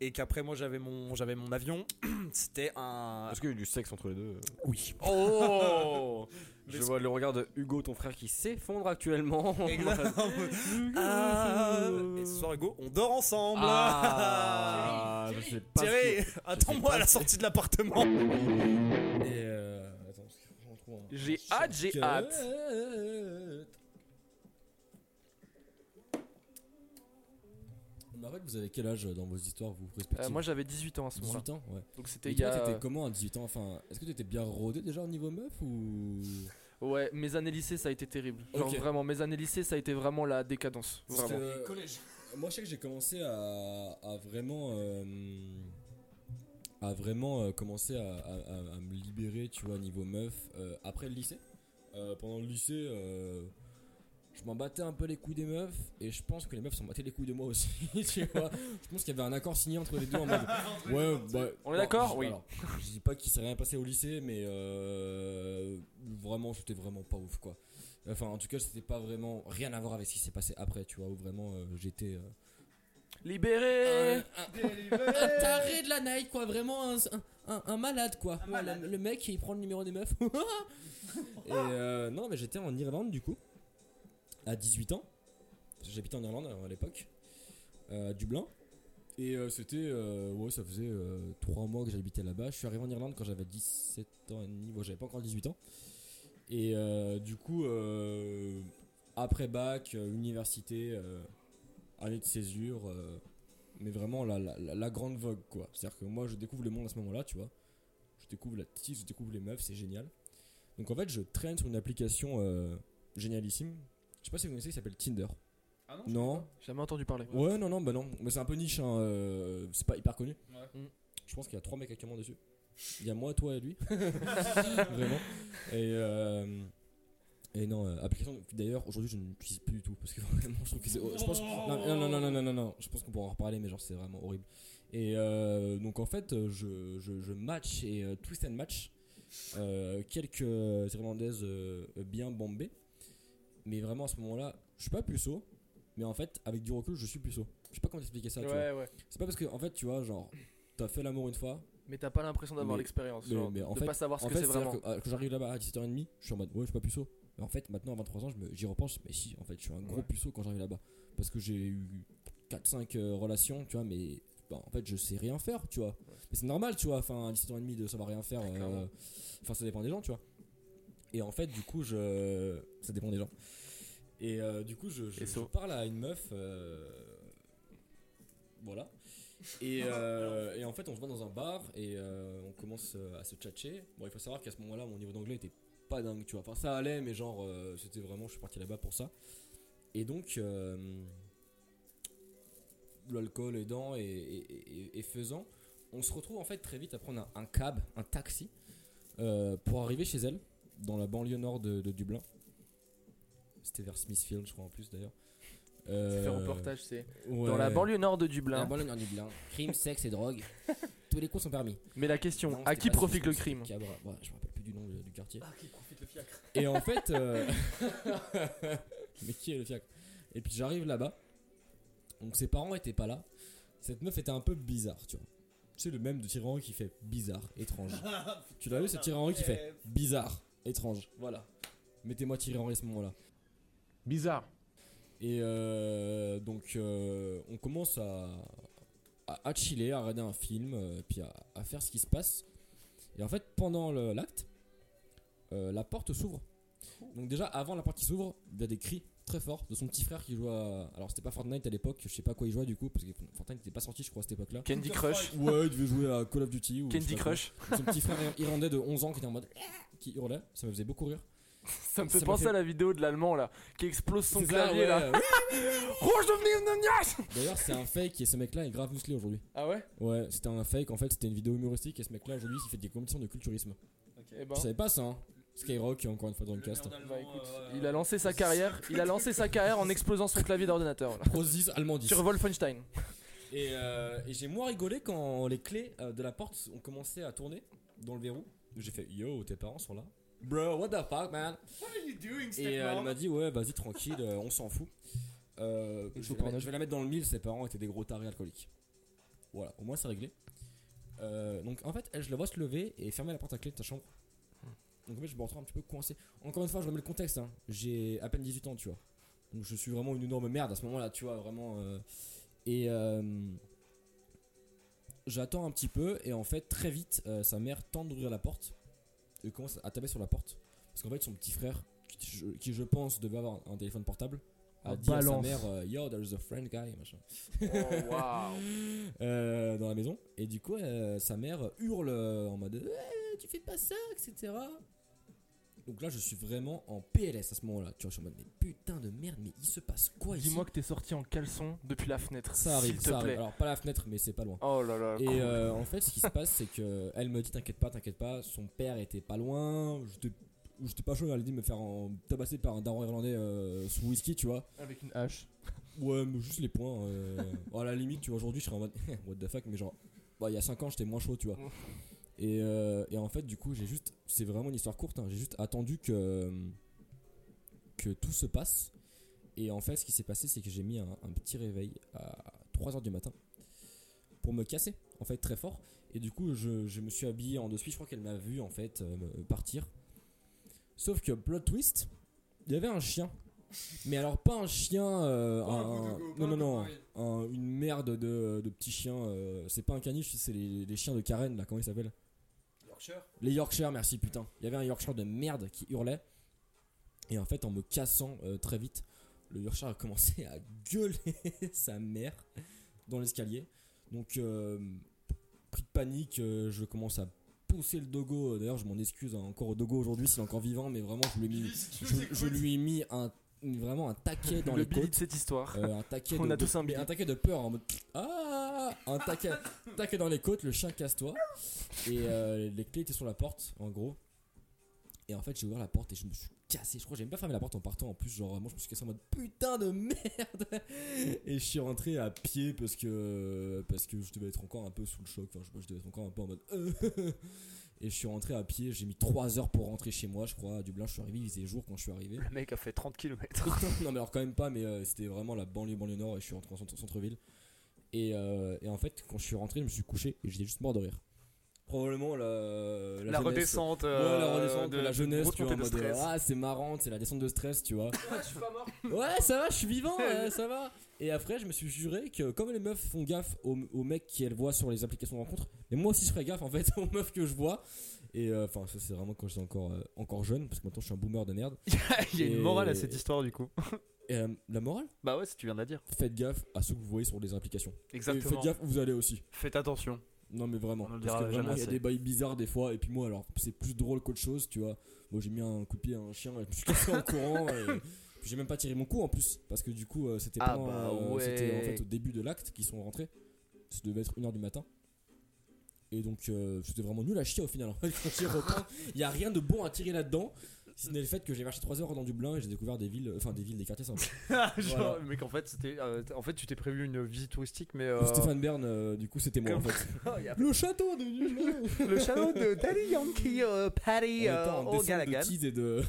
Et qu'après moi j'avais mon j'avais mon avion. (clears throat) C'était un Est-ce qu'il y a eu du sexe entre les deux oui. Oh (laughs) Je vois le regard de Hugo, ton frère, qui s'effondre actuellement. (laughs) Exactement. (laughs) Ah, et ce soir Hugo, on dort ensemble. Ah, je sais pas. Thierry, que- attends-moi à la sortie de l'appartement. Et euh, attends. J'ai hâte, j'ai Que- hâte. Vous avez quel âge dans vos histoires, vous respectives Euh, moi j'avais 18 ans à ce moment-là. 18 ans, ouais. Donc c'était il y toi, a. t'étais comment à 18 ans Enfin, est-ce que t'étais bien rodé déjà au niveau meuf ou? Ouais, mes années lycée ça a été terrible. Genre vraiment, mes années lycée ça a été vraiment la décadence. Que, Moi, je sais que j'ai commencé à, à vraiment. euh, à vraiment euh, commencer à, à- à- à me libérer, tu vois, niveau meuf, euh, après le lycée. Euh, pendant le lycée, euh, je m'en battais un peu les couilles des meufs, et je pense que les meufs s'en battaient les couilles de moi aussi, (laughs) tu (laughs) vois. Je pense qu'il y avait un accord signé entre les deux en mode. (laughs) Ouais, bah, On est d'accord je- Oui. alors, je dis pas qu'il s'est rien passé au lycée, mais euh, vraiment, c'était vraiment pas ouf, quoi. Enfin, en tout cas, c'était pas vraiment rien à voir avec ce qui s'est passé après, tu vois, où vraiment euh, j'étais. euh, Libéré un, un taré de la night, quoi, vraiment un, un- un malade, quoi. Le mec, il prend le numéro des meufs. Et euh, non, mais j'étais en Irlande, du coup, à 18 ans. J'habitais en Irlande à l'époque, euh, à Dublin. Et euh, c'était, euh, ouais, ça faisait 3 mois que j'habitais là-bas. Je suis arrivé en Irlande quand j'avais 17 ans et demi, bon, j'avais pas encore 18 ans. Et du coup, après bac, université, année de césure, mais vraiment la, la, grande vogue quoi. C'est-à-dire que moi je découvre le monde à ce moment-là, tu vois. Je découvre la petite, je découvre les meufs, c'est génial. Donc en fait, je traîne sur une application génialissime. Je sais pas si vous connaissez, qui s'appelle Tinder. non Jamais entendu parler. Ouais, non, non, bah non. Mais c'est un peu niche, hein, euh, c'est pas hyper connu. Mm. Je pense qu'il y a trois mecs actuellement dessus. Il y a moi, toi et lui. (laughs) Vraiment. Et, euh, et non, euh, application. D'ailleurs, aujourd'hui, je ne l'utilise plus du tout. Parce que vraiment, je trouve que c'est. Je pense. Non, non, non, non, non, non, non. Je pense qu'on pourra en reparler, mais genre, c'est vraiment horrible. Et euh, donc, en fait, je, je, je match et euh, twist and match euh, quelques Irlandaises euh, bien bombées. Mais vraiment, à ce moment-là, je suis pas puceau. Mais en fait, avec du recul, je suis puceau. Je sais pas comment expliquer ça, tu vois. Ouais, ouais. C'est pas parce que, en fait, tu vois, genre, t'as fait l'amour une fois. Mais t'as pas l'impression d'avoir l'expérience. mais- mais en de fait- pas savoir ce En que c'est vraiment. que, euh, quand j'arrive là-bas à 17h30, je suis en mode, ouais, je suis pas puceau. Mais en fait, maintenant, à 23 ans, j'y repense, mais si, en fait, je suis un gros Ouais. puceau quand j'arrive là-bas. Parce que j'ai eu 4-5 euh, relations, tu vois, mais bah, en fait, je sais rien faire, tu vois. Mais c'est normal, tu vois, enfin, à 17h30 de savoir rien faire. euh. Enfin, ça dépend des gens, tu vois. Et en fait, du coup, je. Ça dépend des gens. Et euh, du coup, je, je, parle à une meuf. euh, Voilà. Et, euh, et en fait, on se voit dans un bar et on commence à se tchatcher. Bon, il faut savoir qu'à ce moment-là, mon niveau d'anglais était pas dingue, tu vois. Enfin, ça allait, mais genre, c'était vraiment, je suis parti là-bas pour ça. Et donc, l'alcool aidant et, et, et- et faisant, on se retrouve en fait très vite à prendre un, un cab, un taxi, pour arriver chez elle, dans la banlieue nord de, de Dublin. C'était vers Smithfield, je crois, en plus d'ailleurs. Tu Euh, reportage, c'est ouais. dans la banlieue nord de La Dublin. banlieue nord de Dublin. Crime, sexe et drogue. (laughs) Tous les coups sont permis. Mais la question, Non, à qui profite le crime c'était Cabra. Ouais, je me rappelle plus du nom du, du quartier. Ah, qui profite le fiacre. Et en fait, euh, (laughs) mais qui est le fiacre? Et puis j'arrive là-bas. Donc ses parents étaient pas là. Cette meuf était un peu bizarre, tu vois. Tu sais, le même de Thierry Henry qui fait bizarre, étrange. (laughs) tu l'as vu, c'est Thierry Henry qui fait bizarre, étrange. Voilà. Mettez-moi Thierry Henry à ce moment-là. Bizarre. Et euh, donc, euh, on commence à, à, à chiller, à regarder un film, euh, puis à, à faire ce qui se passe. Et en fait, pendant l'acte, euh, la porte s'ouvre. Donc, déjà, avant la porte qui s'ouvre, il y a des cris très forts de son petit frère qui joue à. Alors, c'était pas Fortnite à l'époque, je sais pas quoi il jouait du coup, parce que Fortnite n'était pas sorti, je crois, à cette époque-là. Candy Crush. Ouais, il devait jouer à Call of Duty ou. Candy. Crush. Son petit frère irlandais de 11 ans qui était en mode. (laughs) qui hurlait, ça me faisait beaucoup rire. (laughs) Ça me fait Ça penser fait- à la vidéo de l'allemand là, qui explose son ça, clavier ouais, là. (laughs) Rouge de D'ailleurs, c'est un fake et ce mec-là est grave musclé aujourd'hui. Ah ouais? Ouais, c'était un fake, en fait, c'était une vidéo humoristique et ce mec-là aujourd'hui il fait des compétitions de culturisme. Eh ben. Je savais pas ça, hein? Skyrock, encore une fois dans le cast. Bah écoute, il a lancé sa carrière, il a lancé sa carrière en explosant son clavier d'ordinateur. voilà. Prozis allemand 10. Sur Wolfenstein. Et, euh, et j'ai moins rigolé quand les clés euh, de la porte ont commencé à tourner dans le verrou. J'ai fait Yo, tes parents sont là. Bro, what the fuck, man? Et euh, elle m'a dit Ouais, vas-y, tranquille, euh, on s'en fout. Euh, je, vais la, mettre- je vais la mettre dans le mille, ses parents étaient des gros tarés alcooliques. Voilà, au moins c'est réglé. Euh, donc en fait, elle, je la vois se lever et fermer la porte à clé de ta chambre. Donc en fait, je me retrouve un petit peu coincé. Encore une fois, je remets le contexte. hein. J'ai à peine 18 ans, tu vois. Donc je suis vraiment une énorme merde à ce moment-là, tu vois, vraiment. euh, Et euh, j'attends un petit peu et en fait, très vite, euh, sa mère tente d'ouvrir la porte et commence à taper sur la porte. Parce qu'en fait, son petit frère, qui je, qui, je pense devait avoir un téléphone portable, a dit à sa mère euh, Yo, there's a friend guy, machin. Oh waouh. (laughs) Euh, dans la maison. Et du coup, euh, sa mère hurle en mode Eh, Tu fais pas ça, etc. Donc là, je suis vraiment en PLS à ce moment-là. Tu vois, je suis en mode Mais putain de merde, mais il se passe quoi ici? Dis-moi que t'es sorti en caleçon depuis la fenêtre. Ça arrive, ça te arrive. plaît. Alors, pas la fenêtre, mais c'est pas loin. Oh là là. Et euh, en fait, ce qui se (laughs) passe, c'est que elle me dit T'inquiète pas, t'inquiète pas. Son père était pas loin. J'étais j'étais pas chaud, elle dit de me faire en- tabasser par un daron irlandais euh, sous whisky, tu vois. Avec une hache. (laughs) Ouais, mais juste les points. euh, bon, (laughs) à la limite, tu vois, aujourd'hui, je serais en mode what the fuck, mais genre, bah, il y a 5 ans, j'étais moins chaud, tu vois. Et, euh, et en fait, du coup, j'ai juste, c'est vraiment une histoire courte, hein, j'ai juste attendu que, que tout se passe. Et en fait, ce qui s'est passé, c'est que j'ai mis un, un petit réveil à 3h du matin pour me casser, en fait, très fort. Et du coup, je, je me suis habillé en deux-suite, je crois qu'elle m'a vu, en fait, euh, partir. Sauf que, plot twist, il y avait un chien. Mais alors, pas un chien. euh, un- non, non, non. un- une merde de, de petits chiens. euh, c'est pas un caniche, c'est les, les chiens de Karen, là, comment ils s'appellent? Yorkshire Les Yorkshire, merci putain. Il y avait un Yorkshire de merde qui hurlait. Et en fait, en me cassant euh, très vite, le Yorkshire a commencé à gueuler (laughs) sa mère dans l'escalier. Donc, euh, pris de panique, euh, je commence à pousser le dogo. D'ailleurs, je m'en excuse hein, encore au dogo aujourd'hui s'il est encore vivant, mais vraiment, je lui ai mis, je, je lui ai mis un, vraiment un taquet dans le les côtes. de cette histoire. Euh, un taquet (laughs) On de, a tous un un taquet de peur en mode ah un taquet, taquet dans les côtes le chien casse-toi. Et euh, les clés étaient sur la porte en gros. Et en fait j'ai ouvert la porte et je me suis cassé. Je crois que j'ai même pas fermé la porte en partant. En plus genre vraiment je me suis cassé en mode putain de merde. Et je suis rentré à pied parce que parce que je devais être encore un peu sous le choc. Enfin je sais pas je devais être encore un peu en mode et je suis rentré à pied. J'ai mis 3 heures pour rentrer chez moi je crois. À Dublin je suis arrivé. Il faisait jour quand je suis arrivé. Le mec a fait 30 km. (laughs) non mais alors quand même pas mais euh, c'était vraiment la banlieue banlieue nord. Et je suis rentré en centre- centre-ville et, euh, et en fait quand je suis rentré je me suis couché et j'étais juste mort de rire probablement la, la, La jeunesse- redescente. Ouais, euh, la redescente de, la jeunesse tu vois en de mode stress. ah c'est marrant c'est la descente de stress tu vois je suis pas mort. (laughs) ouais ça va je suis vivant (laughs) ça va et après je me suis juré que comme les meufs font gaffe aux, aux mecs qu'elles voient sur les applications de rencontre mais moi aussi je ferais gaffe en fait (laughs) aux meufs que je vois et euh, enfin ça c'est vraiment quand j'étais encore euh, encore jeune parce que maintenant je suis un boomer de merde Il y a une morale à cette histoire du coup. Et euh, la morale Bah ouais, si tu viens de la dire. faites gaffe à ceux que vous voyez sur les applications Et Exactement. faites gaffe où vous allez aussi. Faites attention. Non mais vraiment. On ne le parce que vraiment jamais il y a assez. des bails bizarres des fois et puis moi alors c'est plus drôle qu'autre chose tu vois. Moi j'ai mis un coup de pied à un chien et je me suis cassé en courant et (laughs) puis j'ai même pas tiré mon coup en plus parce que du coup euh, c'était Ah pas bah euh, ouais. c'était en fait au début de l'acte qu'ils sont rentrés. Ça devait être 1h du matin. Et donc euh, c'était vraiment nul à chier au final. En (laughs) fait, quand j'y reprends, il y a rien de bon à tirer là-dedans. Si ce n'est le fait que j'ai marché 3 heures dans Dublin et j'ai découvert des villes, enfin des villes, des quartiers sympas. (laughs) Genre, Voilà. mec, en fait, c'était, euh, en fait, tu t'es prévu une visite touristique, mais euh, Stéphane Bern, euh, du coup, c'était moi en fait. (laughs) oh, y a- Le château de Dublin le château de Daddy Yankee euh, On Patty était euh, en descente de O'Gallaghan. tease et de.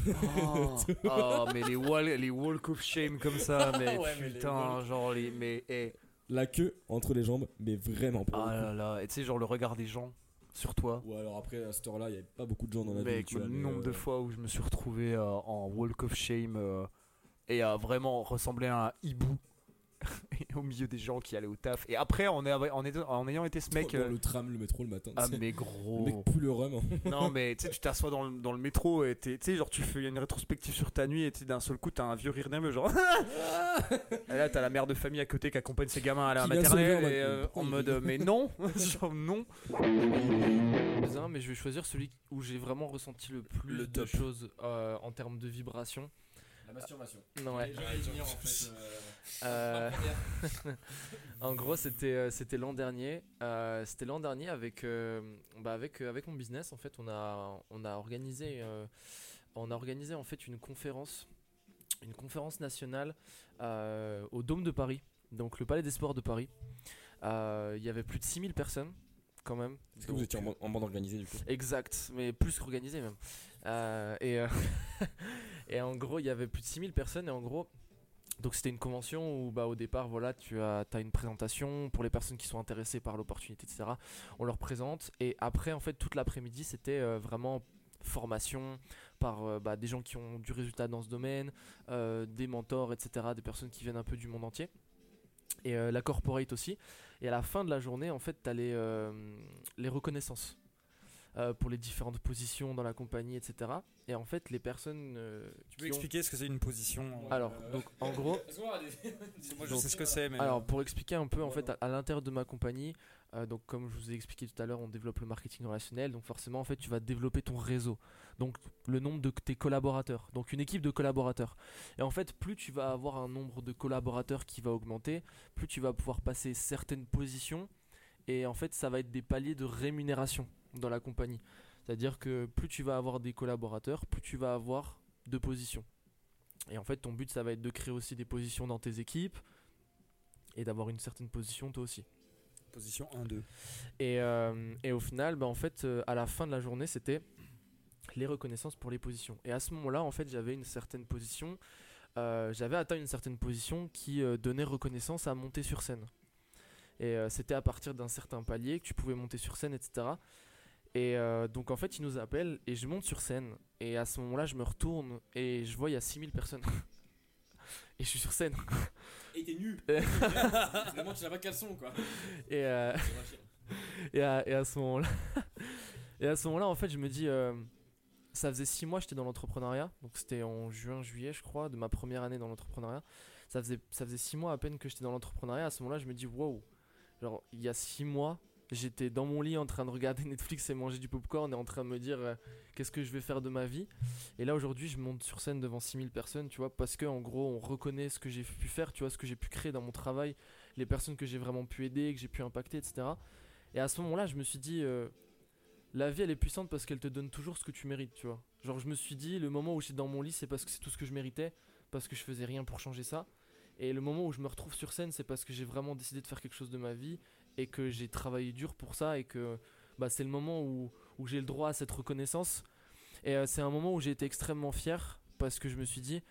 Oh, (laughs) oh, mais les, wall, les walk of shame comme ça, mais Ouais, mais les putain, genre les, mais eh, La queue entre les jambes, mais vraiment pas. ah là là, et tu sais genre le regard des gens sur toi. Ou alors après, à cette heure-là, il n'y avait pas beaucoup de gens dans la ville. Mec, tu le nombre euh, de fois où je me suis retrouvé euh, en walk of shame euh, et à vraiment ressembler à un hibou (laughs) au milieu des gens qui allaient au taf. Et après, en, est- en, ayant été ce mec, dans euh, le tram, le métro le matin. ah mais Le gros. mec pue le rhum. hein. (laughs) Non, mais tu sais, tu t'assois dans le, dans le métro et t'es- tu sais, genre, tu fais une rétrospective sur ta nuit et d'un seul coup, t'as un vieux rire nerveux, genre. (laughs) et là, t'as la mère de famille à côté qui accompagne ses gamins à la Qui maternelle et, euh, en mode, euh, mais non, genre, non. mais je vais choisir celui où j'ai vraiment ressenti le plus Le de choses euh, en termes de vibration. La masturbation. Non, ouais. en fait. (laughs) Euh, (laughs) en gros, c'était euh, c'était l'an dernier. Euh, c'était l'an dernier avec euh, bah avec euh, avec mon business. En fait, on a on a organisé euh, on a organisé en fait une conférence une conférence nationale euh, au Dôme de Paris, donc le Palais des Sports de Paris. Euh, Il y avait plus de 6000 personnes quand même. Est-ce que vous étiez en, ban- en bande organisée du coup Exact, mais plus qu'organisé même. Euh, et, euh, (laughs) et en gros, il y avait plus de 6000 personnes et en gros, donc c'était une convention où bah, au départ, voilà, tu as, as une présentation pour les personnes qui sont intéressées par l'opportunité, etc. On leur présente et après, en fait, toute l'après-midi, c'était euh, vraiment formation par euh, bah, des gens qui ont du résultat dans ce domaine, euh, des mentors, etc., des personnes qui viennent un peu du monde entier. Et la corporate aussi. Et à la fin de la journée, en fait, tu as les, euh, les reconnaissances euh, pour les différentes positions dans la compagnie, etc. Et en fait, les personnes euh, Tu peux ont- expliquer ce que c'est une position Alors, donc en gros, Moi (laughs) je Donc- sais ce que c'est, mais. alors pour expliquer un peu, en fait, à, à l'intérieur de ma compagnie, euh, donc comme je vous ai expliqué tout à l'heure, on développe le marketing relationnel, donc forcément, en fait, tu vas développer ton réseau, donc le nombre de tes collaborateurs, donc une équipe de collaborateurs. Et en fait, plus tu vas avoir un nombre de collaborateurs qui va augmenter, plus tu vas pouvoir passer certaines positions, et en fait, ça va être des paliers de rémunération dans la compagnie. C'est-à-dire que plus tu vas avoir des collaborateurs, plus tu vas avoir de positions. Et en fait, ton but, ça va être de créer aussi des positions dans tes équipes et d'avoir une certaine position toi aussi. Position 1-2. Et, euh, et au final, bah, en fait, euh, à la fin de la journée, c'était les reconnaissances pour les positions. Et à ce moment-là, en fait, j'avais une certaine position. euh, j'avais atteint une certaine position qui donnait reconnaissance à monter sur scène. Et c'était à partir d'un certain palier que tu pouvais monter sur scène, etc. Et donc en fait, ils nous appellent et je monte sur scène. Et à ce moment-là, je me retourne et je vois il y a 6000 personnes. (laughs) et je suis sur scène. Et t'es nu (laughs) Vraiment, tu n'as pas de caleçon quoi. Et, euh, (laughs) et, à, et à ce moment-là, (laughs) et à ce moment-là, en fait, je me dis, euh, ça faisait six mois que j'étais dans l'entrepreneuriat, donc c'était en juin, juillet, je crois, de ma première année dans l'entrepreneuriat. Ça faisait, ça faisait six mois à peine que j'étais dans l'entrepreneuriat. À ce moment-là, je me dis, wow, genre, il y a six mois, j'étais dans mon lit en train de regarder (laughs) Netflix et manger du popcorn et en train de me dire, euh, qu'est-ce que je vais faire de ma vie. Et là, aujourd'hui, je monte sur scène devant 6000 personnes, tu vois, parce que en gros, on reconnaît ce que j'ai pu faire, tu vois, ce que j'ai pu créer dans mon travail, les personnes que j'ai vraiment pu aider, que j'ai pu impacter, etc. Et à ce moment-là, je me suis dit, euh, la vie, elle est puissante parce qu'elle te donne toujours ce que tu mérites, tu vois. Genre, je me suis dit, le moment où j'étais dans mon lit, c'est parce que c'est tout ce que je méritais, parce que je faisais rien pour changer ça. Et le moment où je me retrouve sur scène, c'est parce que j'ai vraiment décidé de faire quelque chose de ma vie et que j'ai travaillé dur pour ça et que bah, c'est le moment où, où j'ai le droit à cette reconnaissance. Et euh, c'est un moment où j'ai été extrêmement fier parce que je me suis dit,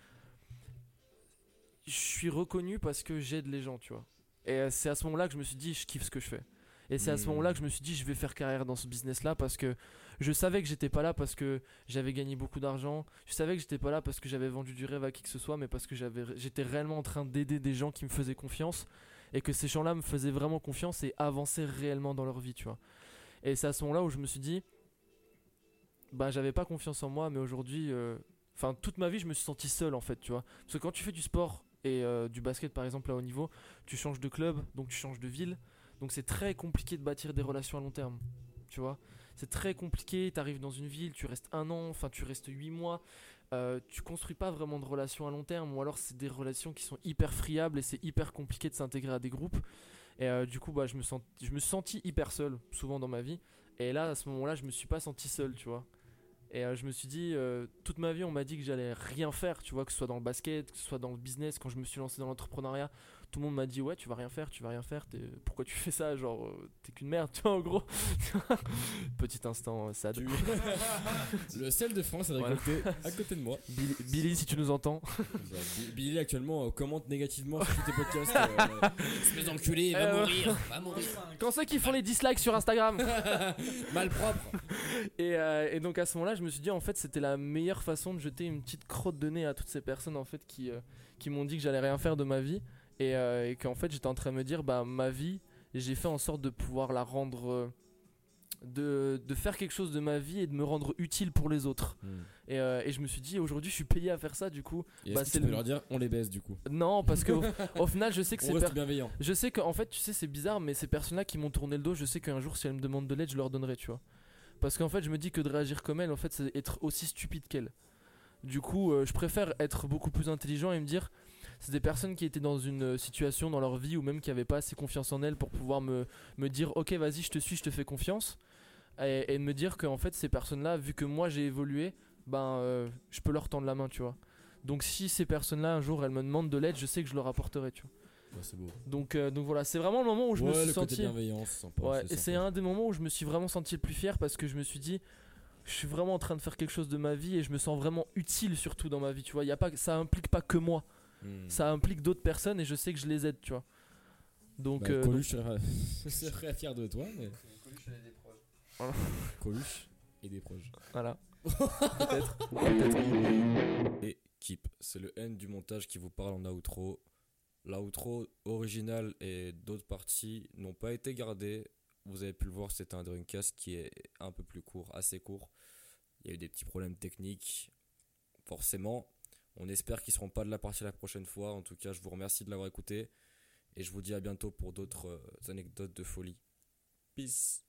je suis reconnu parce que j'aide les gens, tu vois. Et euh, c'est à ce moment-là que je me suis dit, je kiffe ce que je fais. Et c'est à ce Hmm. moment-là que je me suis dit, je vais faire carrière dans ce business-là parce que je savais que j'étais pas là parce que j'avais gagné beaucoup d'argent. Je savais que j'étais pas là parce que j'avais vendu du rêve à qui que ce soit, mais parce que j'avais, j'étais réellement en train d'aider des gens qui me faisaient confiance et que ces gens-là me faisaient vraiment confiance et avançaient réellement dans leur vie, tu vois. Et c'est à ce moment-là où je me suis dit, bah j'avais pas confiance en moi, mais aujourd'hui, euh, enfin toute ma vie, je me suis senti seul en fait, tu vois. Parce que quand tu fais du sport et euh, du basket par exemple à haut niveau, tu changes de club, donc tu changes de ville, donc c'est très compliqué de bâtir des relations à long terme, tu vois. C'est très compliqué, tu arrives dans une ville, tu restes un an, enfin tu restes huit mois, euh, tu construis pas vraiment de relations à long terme, ou alors c'est des relations qui sont hyper friables et c'est hyper compliqué de s'intégrer à des groupes. Et euh, du coup, bah, je, me sens, je me suis hyper seul, souvent dans ma vie. Et là, à ce moment-là, je me suis pas senti seul, tu vois. Et euh, je me suis dit, toute ma vie, on m'a dit que j'allais rien faire, tu vois, que ce soit dans le basket, que ce soit dans le business. Quand je me suis lancé dans l'entrepreneuriat, tout le monde m'a dit, ouais, tu vas rien faire, tu vas rien faire. t'es- Pourquoi tu fais ça Genre, euh, t'es qu'une merde, (laughs) tu vois, en gros. (laughs) Petit instant, euh, sad. Tu- (laughs) le sel de France est Voilà. à côté de moi. Billy, Billy, si tu nous entends. Bi- Billy actuellement euh, commente négativement sur tous tes podcasts. Euh, Espèce d'enculé, va Euh, mourir, va mourir. Quand ceux qui font les dislikes sur Instagram Malpropre. Et, euh, et donc à ce moment-là, je me suis dit en fait c'était la meilleure façon de jeter une petite crotte de nez à toutes ces personnes en fait qui, euh, qui m'ont dit que j'allais rien faire de ma vie et, euh, et qu'en fait j'étais en train de me dire bah ma vie j'ai fait en sorte de pouvoir la rendre euh, de, de faire quelque chose de ma vie et de me rendre utile pour les autres et, euh, et je me suis dit aujourd'hui je suis payé à faire ça du coup Et Bah, c'est le- leur dire on les baisse du coup non parce que au, (laughs) au final je sais que On c'est per- bienveillant. je sais qu'en fait, tu sais, c'est bizarre, mais ces personnes-là qui m'ont tourné le dos, je sais qu'un jour, si elles me demandent de l'aide, je leur donnerai, tu vois. Parce qu'en fait, je me dis que de réagir comme elles, en fait, c'est être aussi stupide qu'elles. Du coup, euh, je préfère être beaucoup plus intelligent et me dire, c'est des personnes qui étaient dans une euh, situation dans leur vie ou même qui n'avaient pas assez confiance en elles pour pouvoir me, me dire, ok, vas-y, je te suis, je te fais confiance. Et, me dire qu'en fait, ces personnes-là, vu que moi j'ai évolué, ben, euh, je peux leur tendre la main, tu vois. Donc si ces personnes-là, un jour, elles me demandent de l'aide, je sais que je leur apporterai, tu vois. Ouais, c'est beau. Donc, euh, donc voilà, c'est vraiment le moment où je ouais, me suis le senti. sympa. Ouais, et c'est un des moments où je me suis vraiment senti le plus fier parce que je me suis dit, je suis vraiment en train de faire quelque chose de ma vie et je me sens vraiment utile surtout dans ma vie. Tu vois, y a pas, ça implique pas que moi, Hmm. ça implique d'autres personnes et je sais que je les aide, tu vois. Donc, Bah, euh, Coluche serait (laughs) serait fier de toi, mais. Voilà. (laughs) Coluche et des proches. donc, voilà. (laughs) Peut-être. Et Keep, c'est le N du montage qui vous parle en outro. L'outro original et d'autres parties n'ont pas été gardées. Vous avez pu le voir, c'est un Dreamcast qui est un peu plus court, assez court. Il y a eu des petits problèmes techniques, forcément. On espère qu'ils seront pas de la partie la prochaine fois. En tout cas, je vous remercie de l'avoir écouté. Et je vous dis à bientôt pour d'autres euh, anecdotes de folie. Peace.